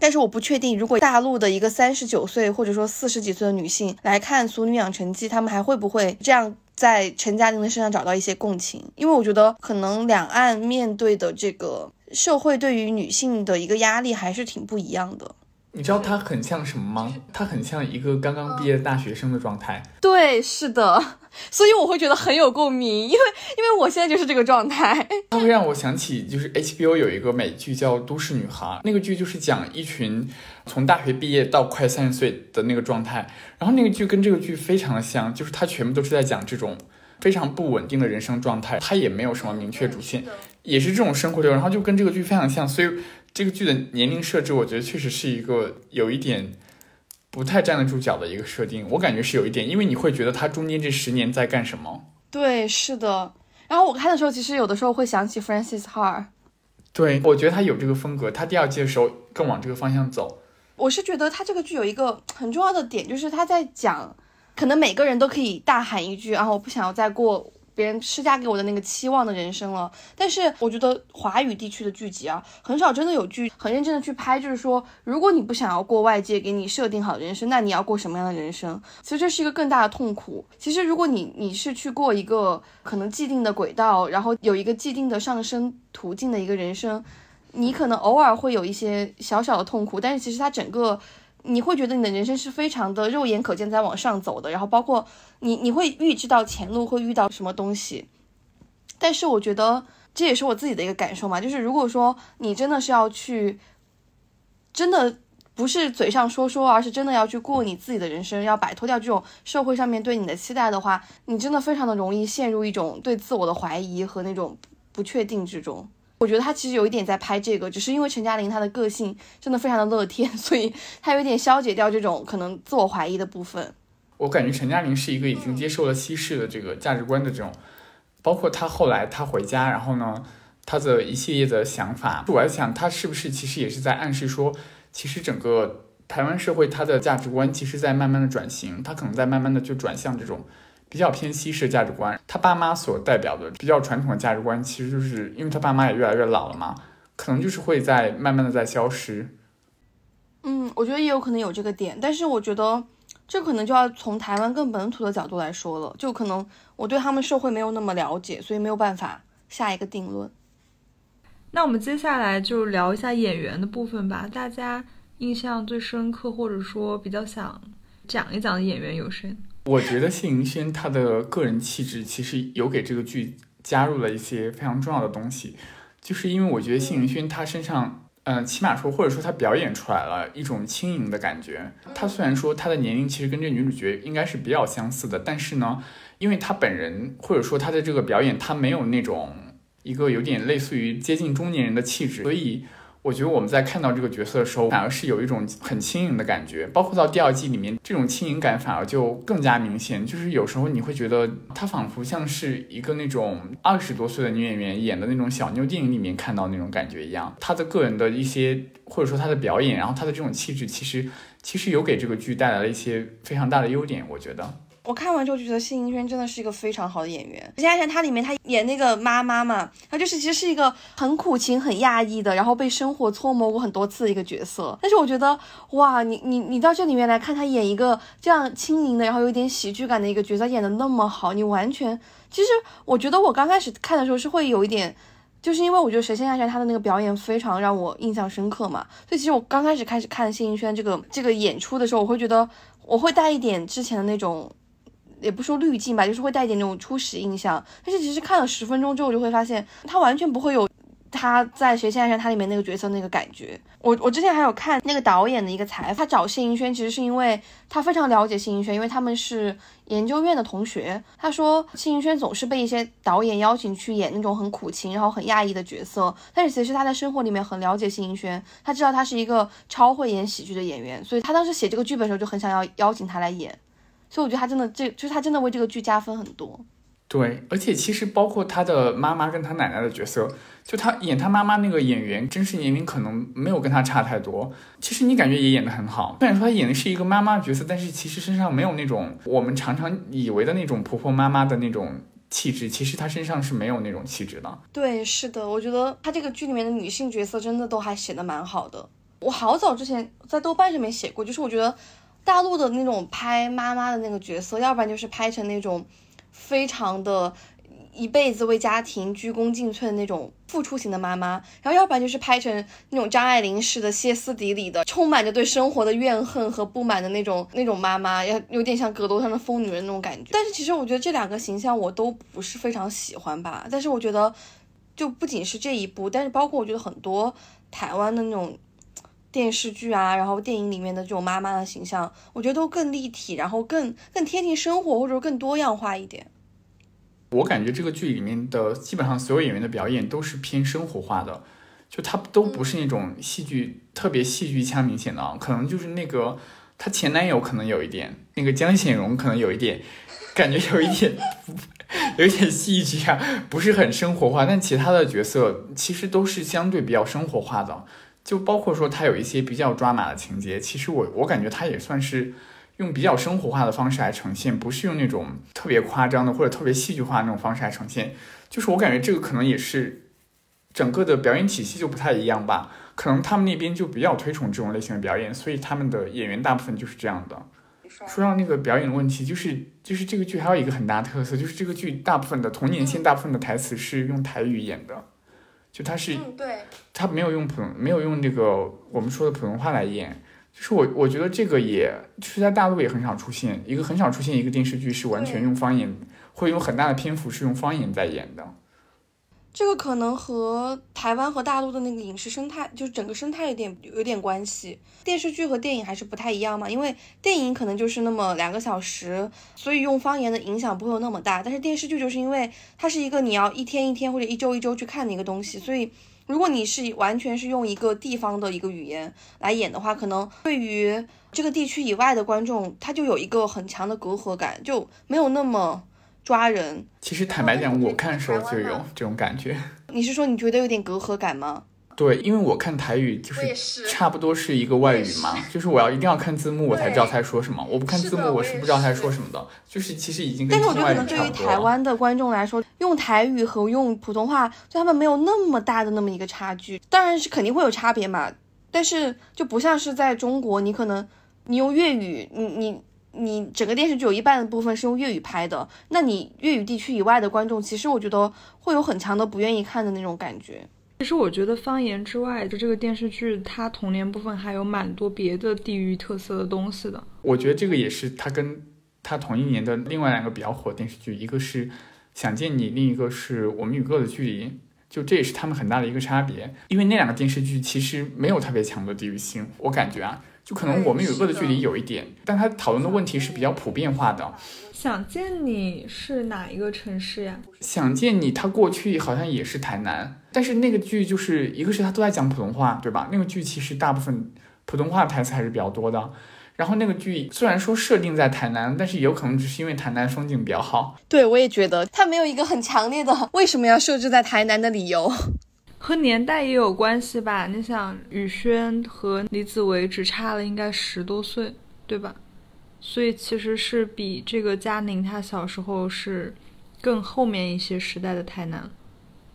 但是我不确定，如果大陆的一个三十九岁或者说四十几岁的女性来看《俗女养成记》，她们还会不会这样在陈嘉玲的身上找到一些共情？因为我觉得可能两岸面对的这个社会对于女性的一个压力还是挺不一样的。你知道他很像什么吗？他很像一个刚刚毕业的大学生的状态。对，是的，所以我会觉得很有共鸣，因为因为我现在就是这个状态。它会让我想起，就是 HBO 有一个美剧叫《都市女孩》，那个剧就是讲一群从大学毕业到快三十岁的那个状态。然后那个剧跟这个剧非常的像，就是它全部都是在讲这种非常不稳定的人生状态，它也没有什么明确主线，也是这种生活流，然后就跟这个剧非常像，所以。这个剧的年龄设置，我觉得确实是一个有一点不太站得住脚的一个设定。我感觉是有一点，因为你会觉得他中间这十年在干什么？对，是的。然后我看的时候，其实有的时候会想起 Francis Ha。对，我觉得他有这个风格。他第二季的时候更往这个方向走。我是觉得他这个剧有一个很重要的点，就是他在讲，可能每个人都可以大喊一句：“啊，我不想要再过。”别人施加给我的那个期望的人生了，但是我觉得华语地区的剧集啊，很少真的有剧很认真的去拍，就是说，如果你不想要过外界给你设定好的人生，那你要过什么样的人生？其实这是一个更大的痛苦。其实如果你你是去过一个可能既定的轨道，然后有一个既定的上升途径的一个人生，你可能偶尔会有一些小小的痛苦，但是其实它整个。你会觉得你的人生是非常的肉眼可见在往上走的，然后包括你你会预知到前路会遇到什么东西，但是我觉得这也是我自己的一个感受嘛，就是如果说你真的是要去，真的不是嘴上说说，而是真的要去过你自己的人生，要摆脱掉这种社会上面对你的期待的话，你真的非常的容易陷入一种对自我的怀疑和那种不确定之中。我觉得他其实有一点在拍这个，只是因为陈嘉玲她的个性真的非常的乐天，所以她有点消解掉这种可能自我怀疑的部分。我感觉陈嘉玲是一个已经接受了西式的这个价值观的这种，包括她后来她回家，然后呢，她的一系列的想法，我在想她是不是其实也是在暗示说，其实整个台湾社会它的价值观其实在慢慢的转型，它可能在慢慢的就转向这种。比较偏西式价值观，他爸妈所代表的比较传统的价值观，其实就是因为他爸妈也越来越老了嘛，可能就是会在慢慢的在消失。嗯，我觉得也有可能有这个点，但是我觉得这可能就要从台湾更本土的角度来说了，就可能我对他们社会没有那么了解，所以没有办法下一个定论。那我们接下来就聊一下演员的部分吧，大家印象最深刻或者说比较想讲一讲的演员有谁？我觉得谢盈萱她的个人气质其实有给这个剧加入了一些非常重要的东西，就是因为我觉得谢盈萱她身上，嗯，起码说或者说她表演出来了一种轻盈的感觉。她虽然说她的年龄其实跟这女主角应该是比较相似的，但是呢，因为她本人或者说她的这个表演，她没有那种一个有点类似于接近中年人的气质，所以。我觉得我们在看到这个角色的时候，反而是有一种很轻盈的感觉，包括到第二季里面，这种轻盈感反而就更加明显。就是有时候你会觉得她仿佛像是一个那种二十多岁的女演员演的那种小妞电影里面看到那种感觉一样。她的个人的一些或者说她的表演，然后她的这种气质，其实其实有给这个剧带来了一些非常大的优点，我觉得。我看完之后就觉得谢盈萱真的是一个非常好的演员。之前看她里面她演那个妈妈嘛，她就是其实是一个很苦情、很压抑的，然后被生活搓磨过很多次的一个角色。但是我觉得，哇，你你你到这里面来看她演一个这样轻盈的，然后有一点喜剧感的一个角色，演的那么好，你完全其实我觉得我刚开始看的时候是会有一点，就是因为我觉得《神仙下山》她的那个表演非常让我印象深刻嘛，所以其实我刚开始开始看谢盈萱这个这个演出的时候，我会觉得我会带一点之前的那种。也不说滤镜吧，就是会带一点那种初始印象。但是其实看了十分钟之后，就会发现他完全不会有他在《谁先爱上他》里面那个角色那个感觉。我我之前还有看那个导演的一个采访，他找谢盈萱其实是因为他非常了解谢盈萱，因为他们是研究院的同学。他说谢盈萱总是被一些导演邀请去演那种很苦情然后很压抑的角色，但是其实他在生活里面很了解谢盈萱，他知道他是一个超会演喜剧的演员，所以他当时写这个剧本的时候就很想要邀请他来演。所以我觉得他真的，这就是他真的为这个剧加分很多。对，而且其实包括他的妈妈跟他奶奶的角色，就他演他妈妈那个演员，真实年龄可能没有跟他差太多。其实你感觉也演得很好，虽然说他演的是一个妈妈角色，但是其实身上没有那种我们常常以为的那种婆婆妈妈的那种气质，其实她身上是没有那种气质的。对，是的，我觉得他这个剧里面的女性角色真的都还写的蛮好的。我好早之前在豆瓣上面写过，就是我觉得大陆的那种拍妈妈的那个角色，要不然就是拍成那种。非常的一辈子为家庭鞠躬尽瘁的那种付出型的妈妈，然后要不然就是拍成那种张爱玲式的歇斯底里的，充满着对生活的怨恨和不满的那种那种妈妈，要有点像阁楼上的疯女人那种感觉。但是其实我觉得这两个形象我都不是非常喜欢吧。但是我觉得就不仅是这一部，但是包括我觉得很多台湾的那种电视剧啊，然后电影里面的这种妈妈的形象，我觉得都更立体，然后更更贴近生活，或者说更多样化一点。我感觉这个剧里面的基本上所有演员的表演都是偏生活化的，就他都不是那种戏剧特别戏剧腔明显的，可能就是那个他前男友可能有一点，那个江显荣可能有一点，感觉有一点 有一点戏剧啊，不是很生活化，但其他的角色其实都是相对比较生活化的，就包括说他有一些比较抓马的情节，其实我我感觉他也算是。用比较生活化的方式来呈现，不是用那种特别夸张的或者特别戏剧化的那种方式来呈现。就是我感觉这个可能也是整个的表演体系就不太一样吧。可能他们那边就比较推崇这种类型的表演，所以他们的演员大部分就是这样的。说到那个表演的问题，就是就是这个剧还有一个很大特色，就是这个剧大部分的童年线大部分的台词是用台语演的，就他是，对，他没有用普没有用这个我们说的普通话来演。就是我，我觉得这个也就是在大陆也很少出现，一个很少出现一个电视剧是完全用方言，会有很大的篇幅是用方言在演的。这个可能和台湾和大陆的那个影视生态，就是整个生态有点有点关系。电视剧和电影还是不太一样嘛，因为电影可能就是那么两个小时，所以用方言的影响不会有那么大。但是电视剧就是因为它是一个你要一天一天或者一周一周去看的一个东西，所以。如果你是完全是用一个地方的一个语言来演的话，可能对于这个地区以外的观众，他就有一个很强的隔阂感，就没有那么抓人。其实坦白讲，我看的时候就有这种感觉。你是说你觉得有点隔阂感吗？对，因为我看台语就是差不多是一个外语嘛，就是我要一定要看字幕我才知道他在说什么，我不看字幕我是不知道他在说什么的。就是其实已经跟但是我觉得可能对于台湾的观众来说，用台语和用普通话，就他们没有那么大的那么一个差距。当然是肯定会有差别嘛，但是就不像是在中国，你可能你用粤语，你你你整个电视剧有一半的部分是用粤语拍的，那你粤语地区以外的观众，其实我觉得会有很强的不愿意看的那种感觉。其实我觉得方言之外就这个电视剧，它童年部分还有蛮多别的地域特色的东西的。我觉得这个也是它跟它同一年的另外两个比较火的电视剧，一个是《想见你》，另一个是我们与恶的距离。就这也是他们很大的一个差别，因为那两个电视剧其实没有特别强的地域性，我感觉啊。就可能我们与恶的距离有一点，但他讨论的问题是比较普遍化的。想见你是哪一个城市呀？想见你，他过去好像也是台南，但是那个剧就是一个是他都在讲普通话，对吧？那个剧其实大部分普通话台词还是比较多的。然后那个剧虽然说设定在台南，但是有可能只是因为台南风景比较好。对，我也觉得他没有一个很强烈的为什么要设置在台南的理由。和年代也有关系吧？你想，宇轩和李子维只差了应该十多岁，对吧？所以其实是比这个佳宁他小时候是更后面一些时代的台南。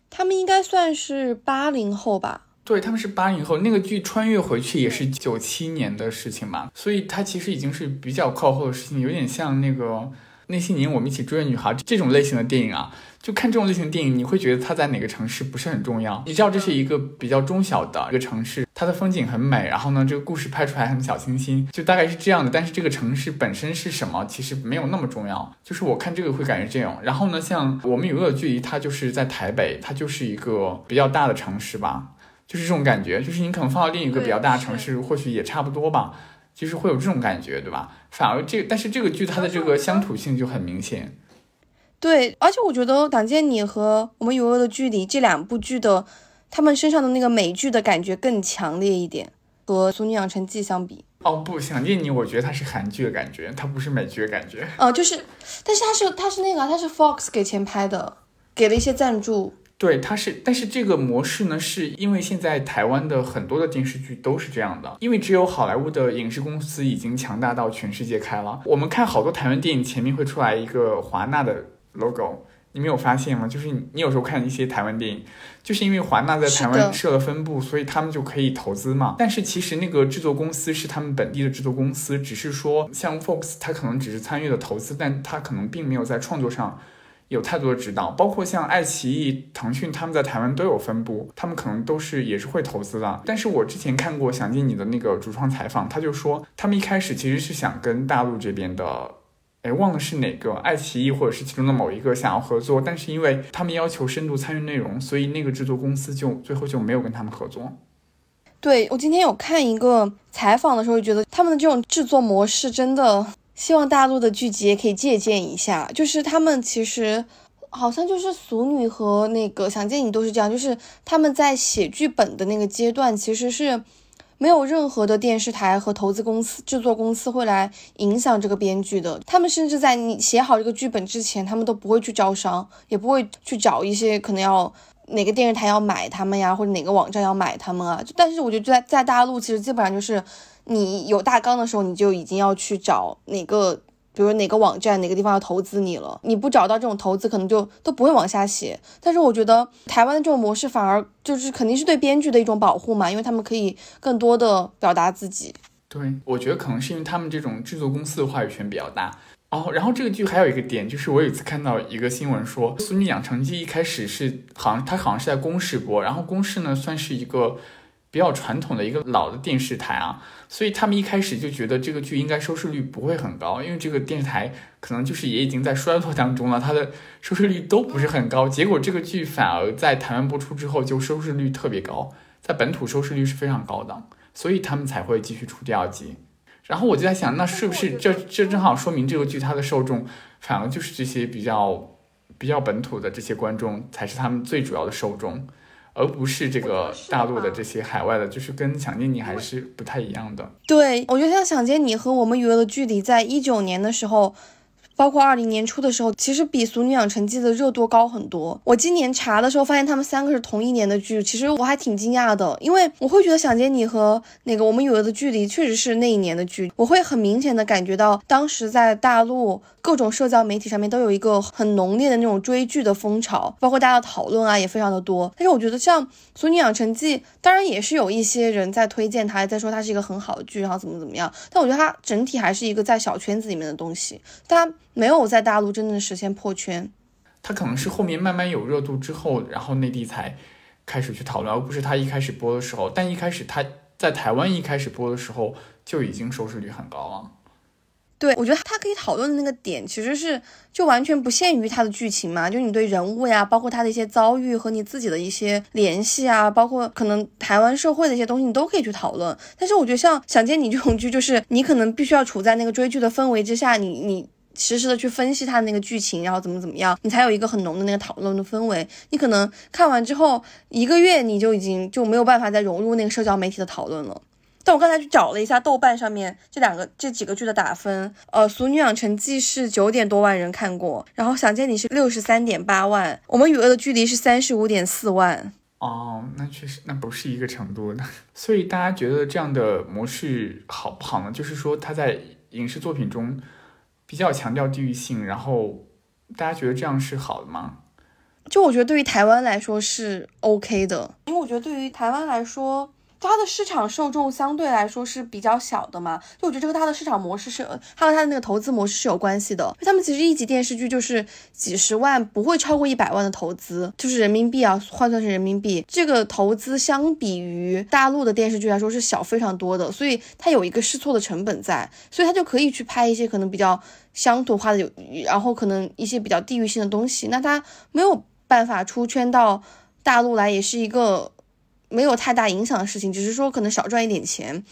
他们应该算是八零后吧？对，他们是八零后。那个剧穿越回去也是九七年的事情嘛，所以它其实已经是比较靠后的事情，有点像那个。那些年我们一起追的女孩这种类型的电影啊，就看这种类型电影，你会觉得它在哪个城市不是很重要。你知道这是一个比较中小的一个城市，它的风景很美，然后呢，这个故事拍出来很小清新，就大概是这样的。但是这个城市本身是什么，其实没有那么重要。就是我看这个会感觉这样。然后呢，像我们与恶的距离，它就是在台北，它就是一个比较大的城市吧，就是这种感觉。就是你可能放到另一个比较大的城市，或许也差不多吧。就是会有这种感觉，对吧？反而这，但是这个剧它的这个乡土性就很明显。对，而且我觉得《想见你》和《我们与恶的距离》这两部剧的，他们身上的那个美剧的感觉更强烈一点。和《俗女养成记》相比。哦不，想见你，我觉得它是韩剧的感觉，它不是美剧的感觉。哦，就是，但是它是它是那个它是 Fox 给钱拍的，给了一些赞助。对，它是，但是这个模式呢，是因为现在台湾的很多的电视剧都是这样的，因为只有好莱坞的影视公司已经强大到全世界开了。我们看好多台湾电影前面会出来一个华纳的 logo，你没有发现吗？就是你你有时候看一些台湾电影，就是因为华纳在台湾设了分部，所以他们就可以投资嘛。但是其实那个制作公司是他们本地的制作公司，只是说像 Fox，他可能只是参与了投资，但他可能并没有在创作上。有太多的指导，包括像爱奇艺、腾讯，他们在台湾都有分部，他们可能都是也是会投资的。但是我之前看过《想见你》的那个主创采访，他就说他们一开始其实是想跟大陆这边的，哎，忘了是哪个，爱奇艺或者是其中的某一个想要合作，但是因为他们要求深度参与内容，所以那个制作公司就最后就没有跟他们合作。对我今天有看一个采访的时候，觉得他们的这种制作模式真的。希望大陆的剧集也可以借鉴一下，就是他们其实好像就是《俗女》和那个《想见你》都是这样，就是他们在写剧本的那个阶段，其实是没有任何的电视台和投资公司、制作公司会来影响这个编剧的。他们甚至在你写好这个剧本之前，他们都不会去招商，也不会去找一些可能要哪个电视台要买他们呀，或者哪个网站要买他们啊。但是我觉得在在大陆，其实基本上就是。你有大纲的时候，你就已经要去找哪个，比如哪个网站、哪个地方要投资你了。你不找到这种投资，可能就都不会往下写。但是我觉得台湾的这种模式反而就是肯定是对编剧的一种保护嘛，因为他们可以更多的表达自己。对，我觉得可能是因为他们这种制作公司的话语权比较大。哦，然后这个剧还有一个点，就是我有一次看到一个新闻说，《俗女养成记》一开始是好像它好像是在公视播，然后公视呢算是一个。比较传统的一个老的电视台啊，所以他们一开始就觉得这个剧应该收视率不会很高，因为这个电视台可能就是也已经在衰落当中了，它的收视率都不是很高。结果这个剧反而在台湾播出之后就收视率特别高，在本土收视率是非常高的，所以他们才会继续出第二季。然后我就在想，那是不是这这正好说明这个剧它的受众反而就是这些比较比较本土的这些观众才是他们最主要的受众。而不是这个大陆的这些海外的，就是跟《想见你》还是不太一样的。对，我觉得像《想见你》和《我们娱乐的距离》在一九年的时候。包括二零年初的时候，其实比《俗女养成记》的热度高很多。我今年查的时候发现他们三个是同一年的剧，其实我还挺惊讶的，因为我会觉得《想见你》和那个《我们有的距离》确实是那一年的剧。我会很明显的感觉到，当时在大陆各种社交媒体上面都有一个很浓烈的那种追剧的风潮，包括大家的讨论啊也非常的多。但是我觉得像《俗女养成记》，当然也是有一些人在推荐它，在说它是一个很好的剧，然后怎么怎么样。但我觉得它整体还是一个在小圈子里面的东西，它。没有在大陆真正实现破圈，他可能是后面慢慢有热度之后，然后内地才开始去讨论，而不是他一开始播的时候。但一开始他在台湾一开始播的时候就已经收视率很高了。对，我觉得他可以讨论的那个点其实是就完全不限于他的剧情嘛，就你对人物呀，包括他的一些遭遇和你自己的一些联系啊，包括可能台湾社会的一些东西，你都可以去讨论。但是我觉得像《想见你》这种剧，就是你可能必须要处在那个追剧的氛围之下，你你。实时的去分析他的那个剧情，然后怎么怎么样，你才有一个很浓的那个讨论的氛围。你可能看完之后一个月，你就已经就没有办法再融入那个社交媒体的讨论了。但我刚才去找了一下豆瓣上面这两个这几个剧的打分，呃，《俗女养成记》是九点多万人看过，然后《想见你》是六十三点八万，《我们与恶的距离》是三十五点四万。哦，那确实，那不是一个程度的。所以大家觉得这样的模式好不好呢？就是说它在影视作品中。比较强调地域性，然后大家觉得这样是好的吗？就我觉得对于台湾来说是 OK 的，因为我觉得对于台湾来说。它的市场受众相对来说是比较小的嘛，就我觉得这个它的市场模式是，它和它的那个投资模式是有关系的。他们其实一集电视剧就是几十万，不会超过一百万的投资，就是人民币啊，换算成人民币，这个投资相比于大陆的电视剧来说是小非常多的，所以它有一个试错的成本在，所以它就可以去拍一些可能比较乡土化的，有然后可能一些比较地域性的东西。那它没有办法出圈到大陆来，也是一个。没有太大影响的事情，只是说可能少赚一点钱。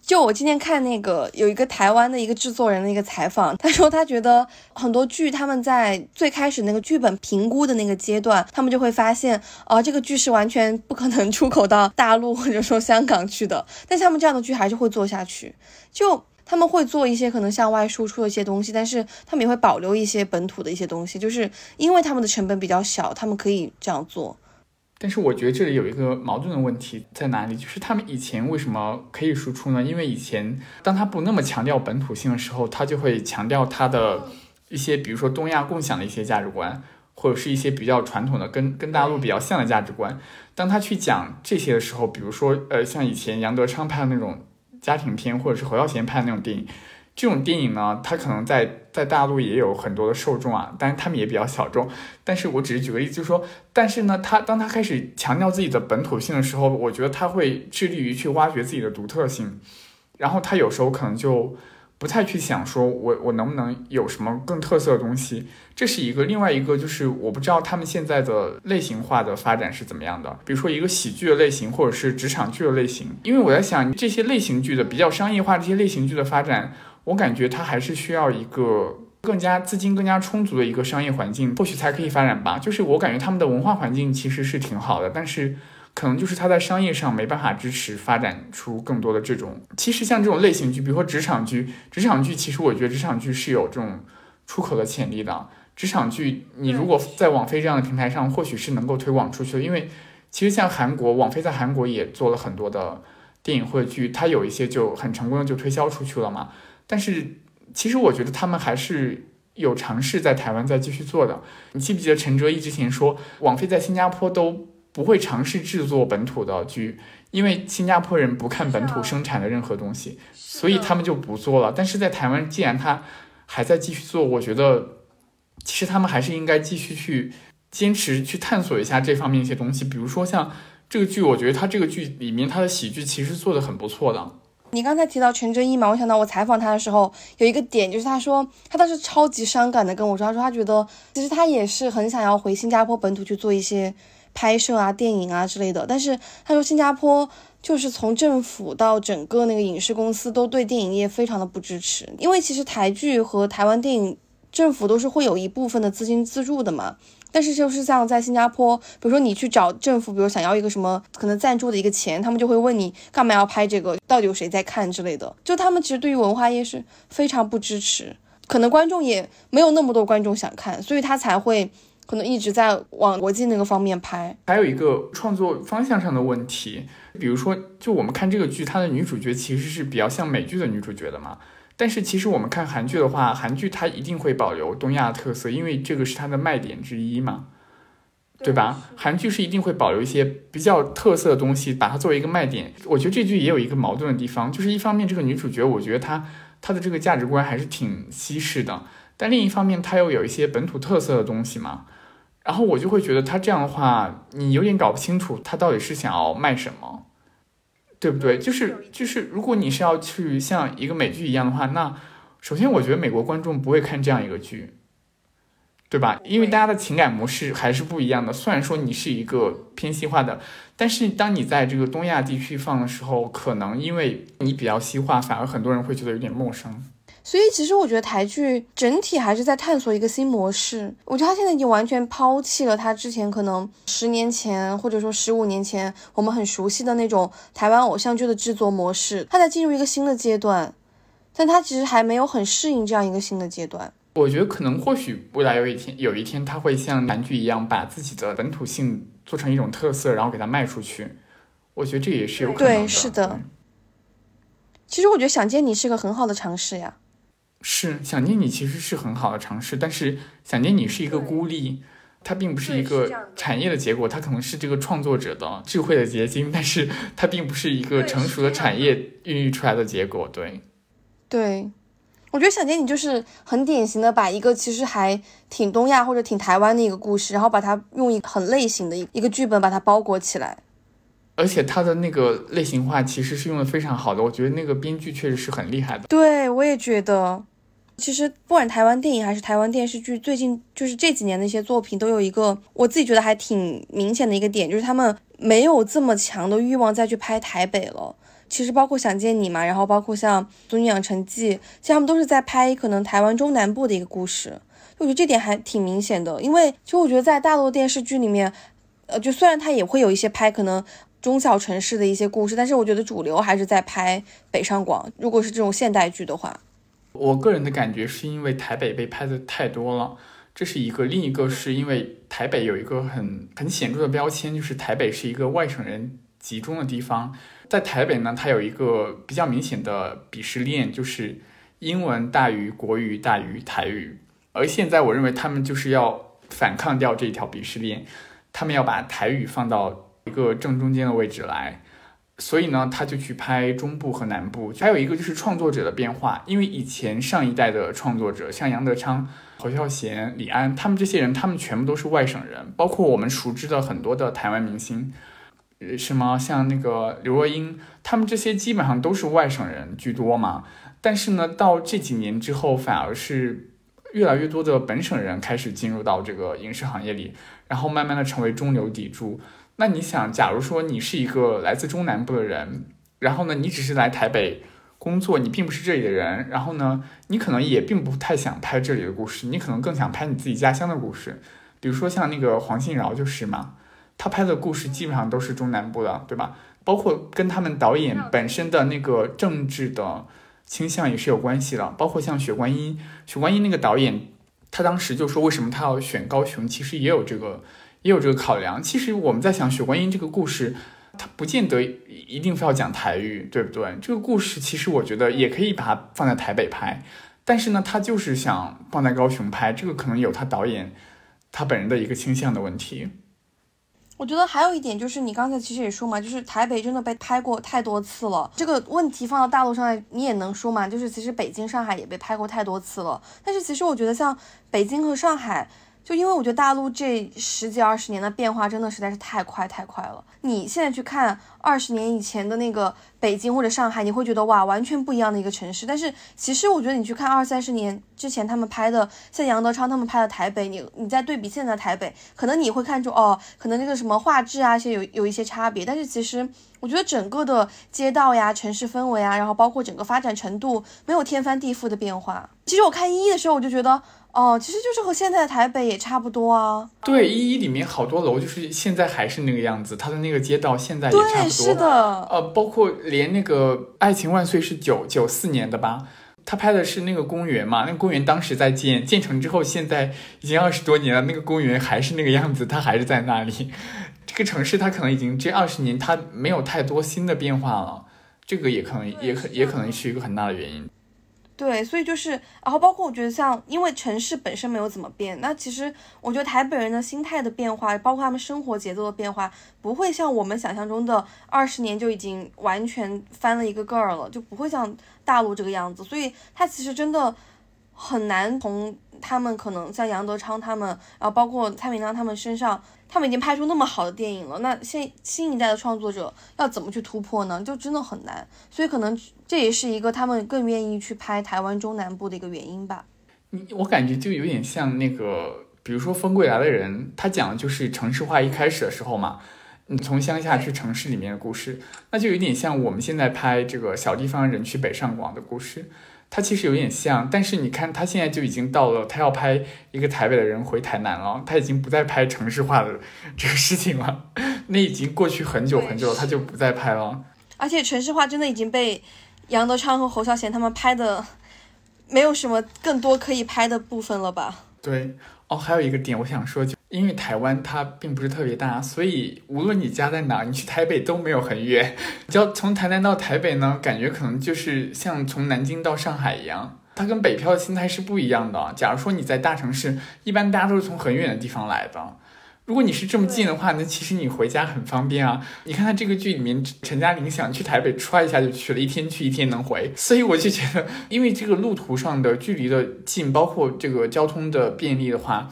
就我今天看那个有一个台湾的一个制作人的一个采访，他说他觉得很多剧他们在最开始那个剧本评估的那个阶段，他们就会发现，哦，这个剧是完全不可能出口到大陆或者说香港去的，但是他们这样的剧还是会做下去，就。他们会做一些可能向外输出的一些东西，但是他们也会保留一些本土的一些东西，就是因为他们的成本比较小，他们可以这样做。但是我觉得这里有一个矛盾的问题在哪里，就是他们以前为什么可以输出呢？因为以前当他不那么强调本土性的时候，他就会强调他的一些，比如说东亚共享的一些价值观，或者是一些比较传统的跟跟大陆比较像的价值观。当他去讲这些的时候，比如说呃，像以前杨德昌拍的那种。家庭片或者是侯孝贤拍的那种电影，这种电影呢，它可能在在大陆也有很多的受众啊，但是他们也比较小众。但是我只是举个例子，就是说，但是呢，他当他开始强调自己的本土性的时候，我觉得他会致力于去挖掘自己的独特性，然后他有时候可能就。不太去想说，我我能不能有什么更特色的东西，这是一个。另外一个就是我不知道他们现在的类型化的发展是怎么样的。比如说一个喜剧的类型，或者是职场剧的类型。因为我在想这些类型剧的比较商业化，这些类型剧的发展，我感觉它还是需要一个更加资金更加充足的一个商业环境，或许才可以发展吧。就是我感觉他们的文化环境其实是挺好的，但是。可能就是它在商业上没办法支持发展出更多的这种。其实像这种类型剧，比如说职场剧，职场剧其实我觉得职场剧是有这种出口的潜力的。职场剧你如果在网飞这样的平台上，或许是能够推广出去的。因为其实像韩国，网飞在韩国也做了很多的电影或者剧，它有一些就很成功的就推销出去了嘛。但是其实我觉得他们还是有尝试在台湾再继续做的。你记不记得陈哲艺之前说，网飞在新加坡都。不会尝试制作本土的剧，因为新加坡人不看本土生产的任何东西，所以他们就不做了。但是在台湾，既然他还在继续做，我觉得其实他们还是应该继续去坚持去探索一下这方面一些东西。比如说像这个剧，我觉得他这个剧里面他的喜剧其实做的很不错的。你刚才提到陈哲艺嘛，我想到我采访他的时候有一个点，就是他说他当时超级伤感的跟我说，他说他觉得其实他也是很想要回新加坡本土去做一些。拍摄啊，电影啊之类的，但是他说新加坡就是从政府到整个那个影视公司都对电影业非常的不支持，因为其实台剧和台湾电影政府都是会有一部分的资金资助的嘛，但是就是像在新加坡，比如说你去找政府，比如想要一个什么可能赞助的一个钱，他们就会问你干嘛要拍这个，到底有谁在看之类的，就他们其实对于文化业是非常不支持，可能观众也没有那么多观众想看，所以他才会。可能一直在往国际那个方面拍，还有一个创作方向上的问题，比如说，就我们看这个剧，它的女主角其实是比较像美剧的女主角的嘛。但是其实我们看韩剧的话，韩剧它一定会保留东亚特色，因为这个是它的卖点之一嘛，对吧？韩剧是一定会保留一些比较特色的东西，把它作为一个卖点。我觉得这剧也有一个矛盾的地方，就是一方面这个女主角，我觉得她她的这个价值观还是挺西式的，但另一方面她又有一些本土特色的东西嘛。然后我就会觉得她这样的话，你有点搞不清楚她到底是想要卖什么，对不对？就是就是，如果你是要去像一个美剧一样的话，那首先我觉得美国观众不会看这样一个剧，对吧？因为大家的情感模式还是不一样的。虽然说你是一个偏西化的，但是当你在这个东亚地区放的时候，可能因为你比较西化，反而很多人会觉得有点陌生。所以其实我觉得台剧整体还是在探索一个新模式。我觉得他现在已经完全抛弃了他之前可能十年前或者说十五年前我们很熟悉的那种台湾偶像剧的制作模式，他在进入一个新的阶段，但他其实还没有很适应这样一个新的阶段。我觉得可能或许未来有一天有一天他会像韩剧一样把自己的本土性做成一种特色，然后给它卖出去。我觉得这也是有可能的。对，是的。其实我觉得《想见你》是个很好的尝试呀。是想念你其实是很好的尝试，但是想念你是一个孤立，它并不是一个产业的结果，它可能是这个创作者的智慧的结晶，但是它并不是一个成熟的产业孕育出来的结果。对，对，我觉得想念你就是很典型的把一个其实还挺东亚或者挺台湾的一个故事，然后把它用一个很类型的一一个剧本把它包裹起来，而且它的那个类型化其实是用的非常好的，我觉得那个编剧确实是很厉害的。对，我也觉得。其实不管台湾电影还是台湾电视剧，最近就是这几年的一些作品，都有一个我自己觉得还挺明显的一个点，就是他们没有这么强的欲望再去拍台北了。其实包括《想见你》嘛，然后包括像《俗女养成记》，其实他们都是在拍可能台湾中南部的一个故事。我觉得这点还挺明显的，因为其实我觉得在大陆电视剧里面，呃，就虽然他也会有一些拍可能中小城市的一些故事，但是我觉得主流还是在拍北上广。如果是这种现代剧的话，我个人的感觉是因为台北被拍的太多了，这是一个；另一个是因为台北有一个很很显著的标签，就是台北是一个外省人集中的地方。在台北呢，它有一个比较明显的鄙视链，就是英文大于国语大于台语。而现在，我认为他们就是要反抗掉这一条鄙视链，他们要把台语放到一个正中间的位置来，所以呢，他就去拍中部和南部。还有一个就是创作者的变化，因为以前上一代的创作者，像杨德昌、侯孝贤、李安，他们这些人，他们全部都是外省人，包括我们熟知的很多的台湾明星，呃，什么像那个刘若英，他们这些基本上都是外省人居多嘛。但是呢，到这几年之后，反而是。越来越多的本省人开始进入到这个影视行业里，然后慢慢的成为中流砥柱。那你想，假如说你是一个来自中南部的人，然后呢，你只是来台北工作，你并不是这里的人，然后呢，你可能也并不太想拍这里的故事，你可能更想拍你自己家乡的故事。比如说像那个黄信尧就是嘛，他拍的故事基本上都是中南部的，对吧？包括跟他们导演本身的那个政治的。倾向也是有关系的，包括像《雪观音》，《雪观音》那个导演，他当时就说为什么他要选高雄，其实也有这个，也有这个考量。其实我们在想《雪观音》这个故事，它不见得一定非要讲台语，对不对？这个故事其实我觉得也可以把它放在台北拍，但是呢，他就是想放在高雄拍，这个可能有他导演他本人的一个倾向的问题。我觉得还有一点就是，你刚才其实也说嘛，就是台北真的被拍过太多次了。这个问题放到大陆上来，你也能说嘛，就是其实北京、上海也被拍过太多次了。但是其实我觉得像北京和上海。就因为我觉得大陆这十几二十年的变化真的实在是太快太快了。你现在去看二十年以前的那个北京或者上海，你会觉得哇，完全不一样的一个城市。但是其实我觉得你去看二三十年之前他们拍的，像杨德昌他们拍的台北，你你再对比现在的台北，可能你会看出哦，可能那个什么画质啊，一些有有一些差别。但是其实我觉得整个的街道呀、城市氛围啊，然后包括整个发展程度，没有天翻地覆的变化。其实我看一一的时候，我就觉得。哦，其实就是和现在的台北也差不多啊。对，一一里面好多楼就是现在还是那个样子，它的那个街道现在也差不多。对，是的。呃，包括连那个《爱情万岁》是九九四年的吧？他拍的是那个公园嘛？那个公园当时在建，建成之后现在已经二十多年了，那个公园还是那个样子，它还是在那里。这个城市它可能已经这二十年它没有太多新的变化了，这个也可能也可也可能是一个很大的原因。对，所以就是，然后包括我觉得像，因为城市本身没有怎么变，那其实我觉得台北人的心态的变化，包括他们生活节奏的变化，不会像我们想象中的二十年就已经完全翻了一个个儿了，就不会像大陆这个样子。所以它其实真的很难从他们可能像杨德昌他们，然后包括蔡明亮他们身上。他们已经拍出那么好的电影了，那现新一代的创作者要怎么去突破呢？就真的很难，所以可能这也是一个他们更愿意去拍台湾中南部的一个原因吧。你我感觉就有点像那个，比如说《风归来的人》，他讲的就是城市化一开始的时候嘛，你从乡下去城市里面的故事，那就有点像我们现在拍这个小地方人去北上广的故事。他其实有点像，但是你看他现在就已经到了，他要拍一个台北的人回台南了，他已经不再拍城市化的这个事情了，那已经过去很久很久了，他就不再拍了。而且城市化真的已经被杨德昌和侯孝贤他们拍的，没有什么更多可以拍的部分了吧？对，哦，还有一个点我想说就。因为台湾它并不是特别大，所以无论你家在哪，你去台北都没有很远。你要从台南到台北呢，感觉可能就是像从南京到上海一样。它跟北漂的心态是不一样的。假如说你在大城市，一般大家都是从很远的地方来的。如果你是这么近的话，那其实你回家很方便啊。你看他这个剧里面，陈嘉玲想去台北，歘一下就去了，一天去一天能回。所以我就觉得，因为这个路途上的距离的近，包括这个交通的便利的话。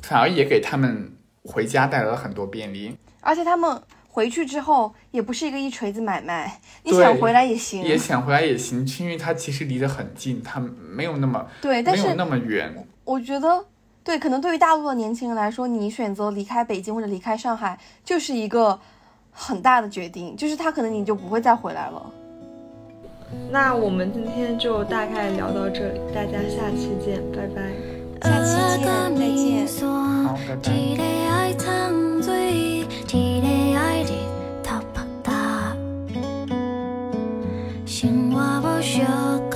反而也给他们回家带来了很多便利，而且他们回去之后也不是一个一锤子买卖，你想回来也行，也想回来也行，是因为它其实离得很近，它没有那么对，没有那么远。我觉得对可能对于大陆的年轻人来说你选择离开北京或者离开上海就是一个很大的决定就是他可能你就不会再回来了。那我们今天就大概聊到这里大家下期见拜拜。下期见再见。好拜拜。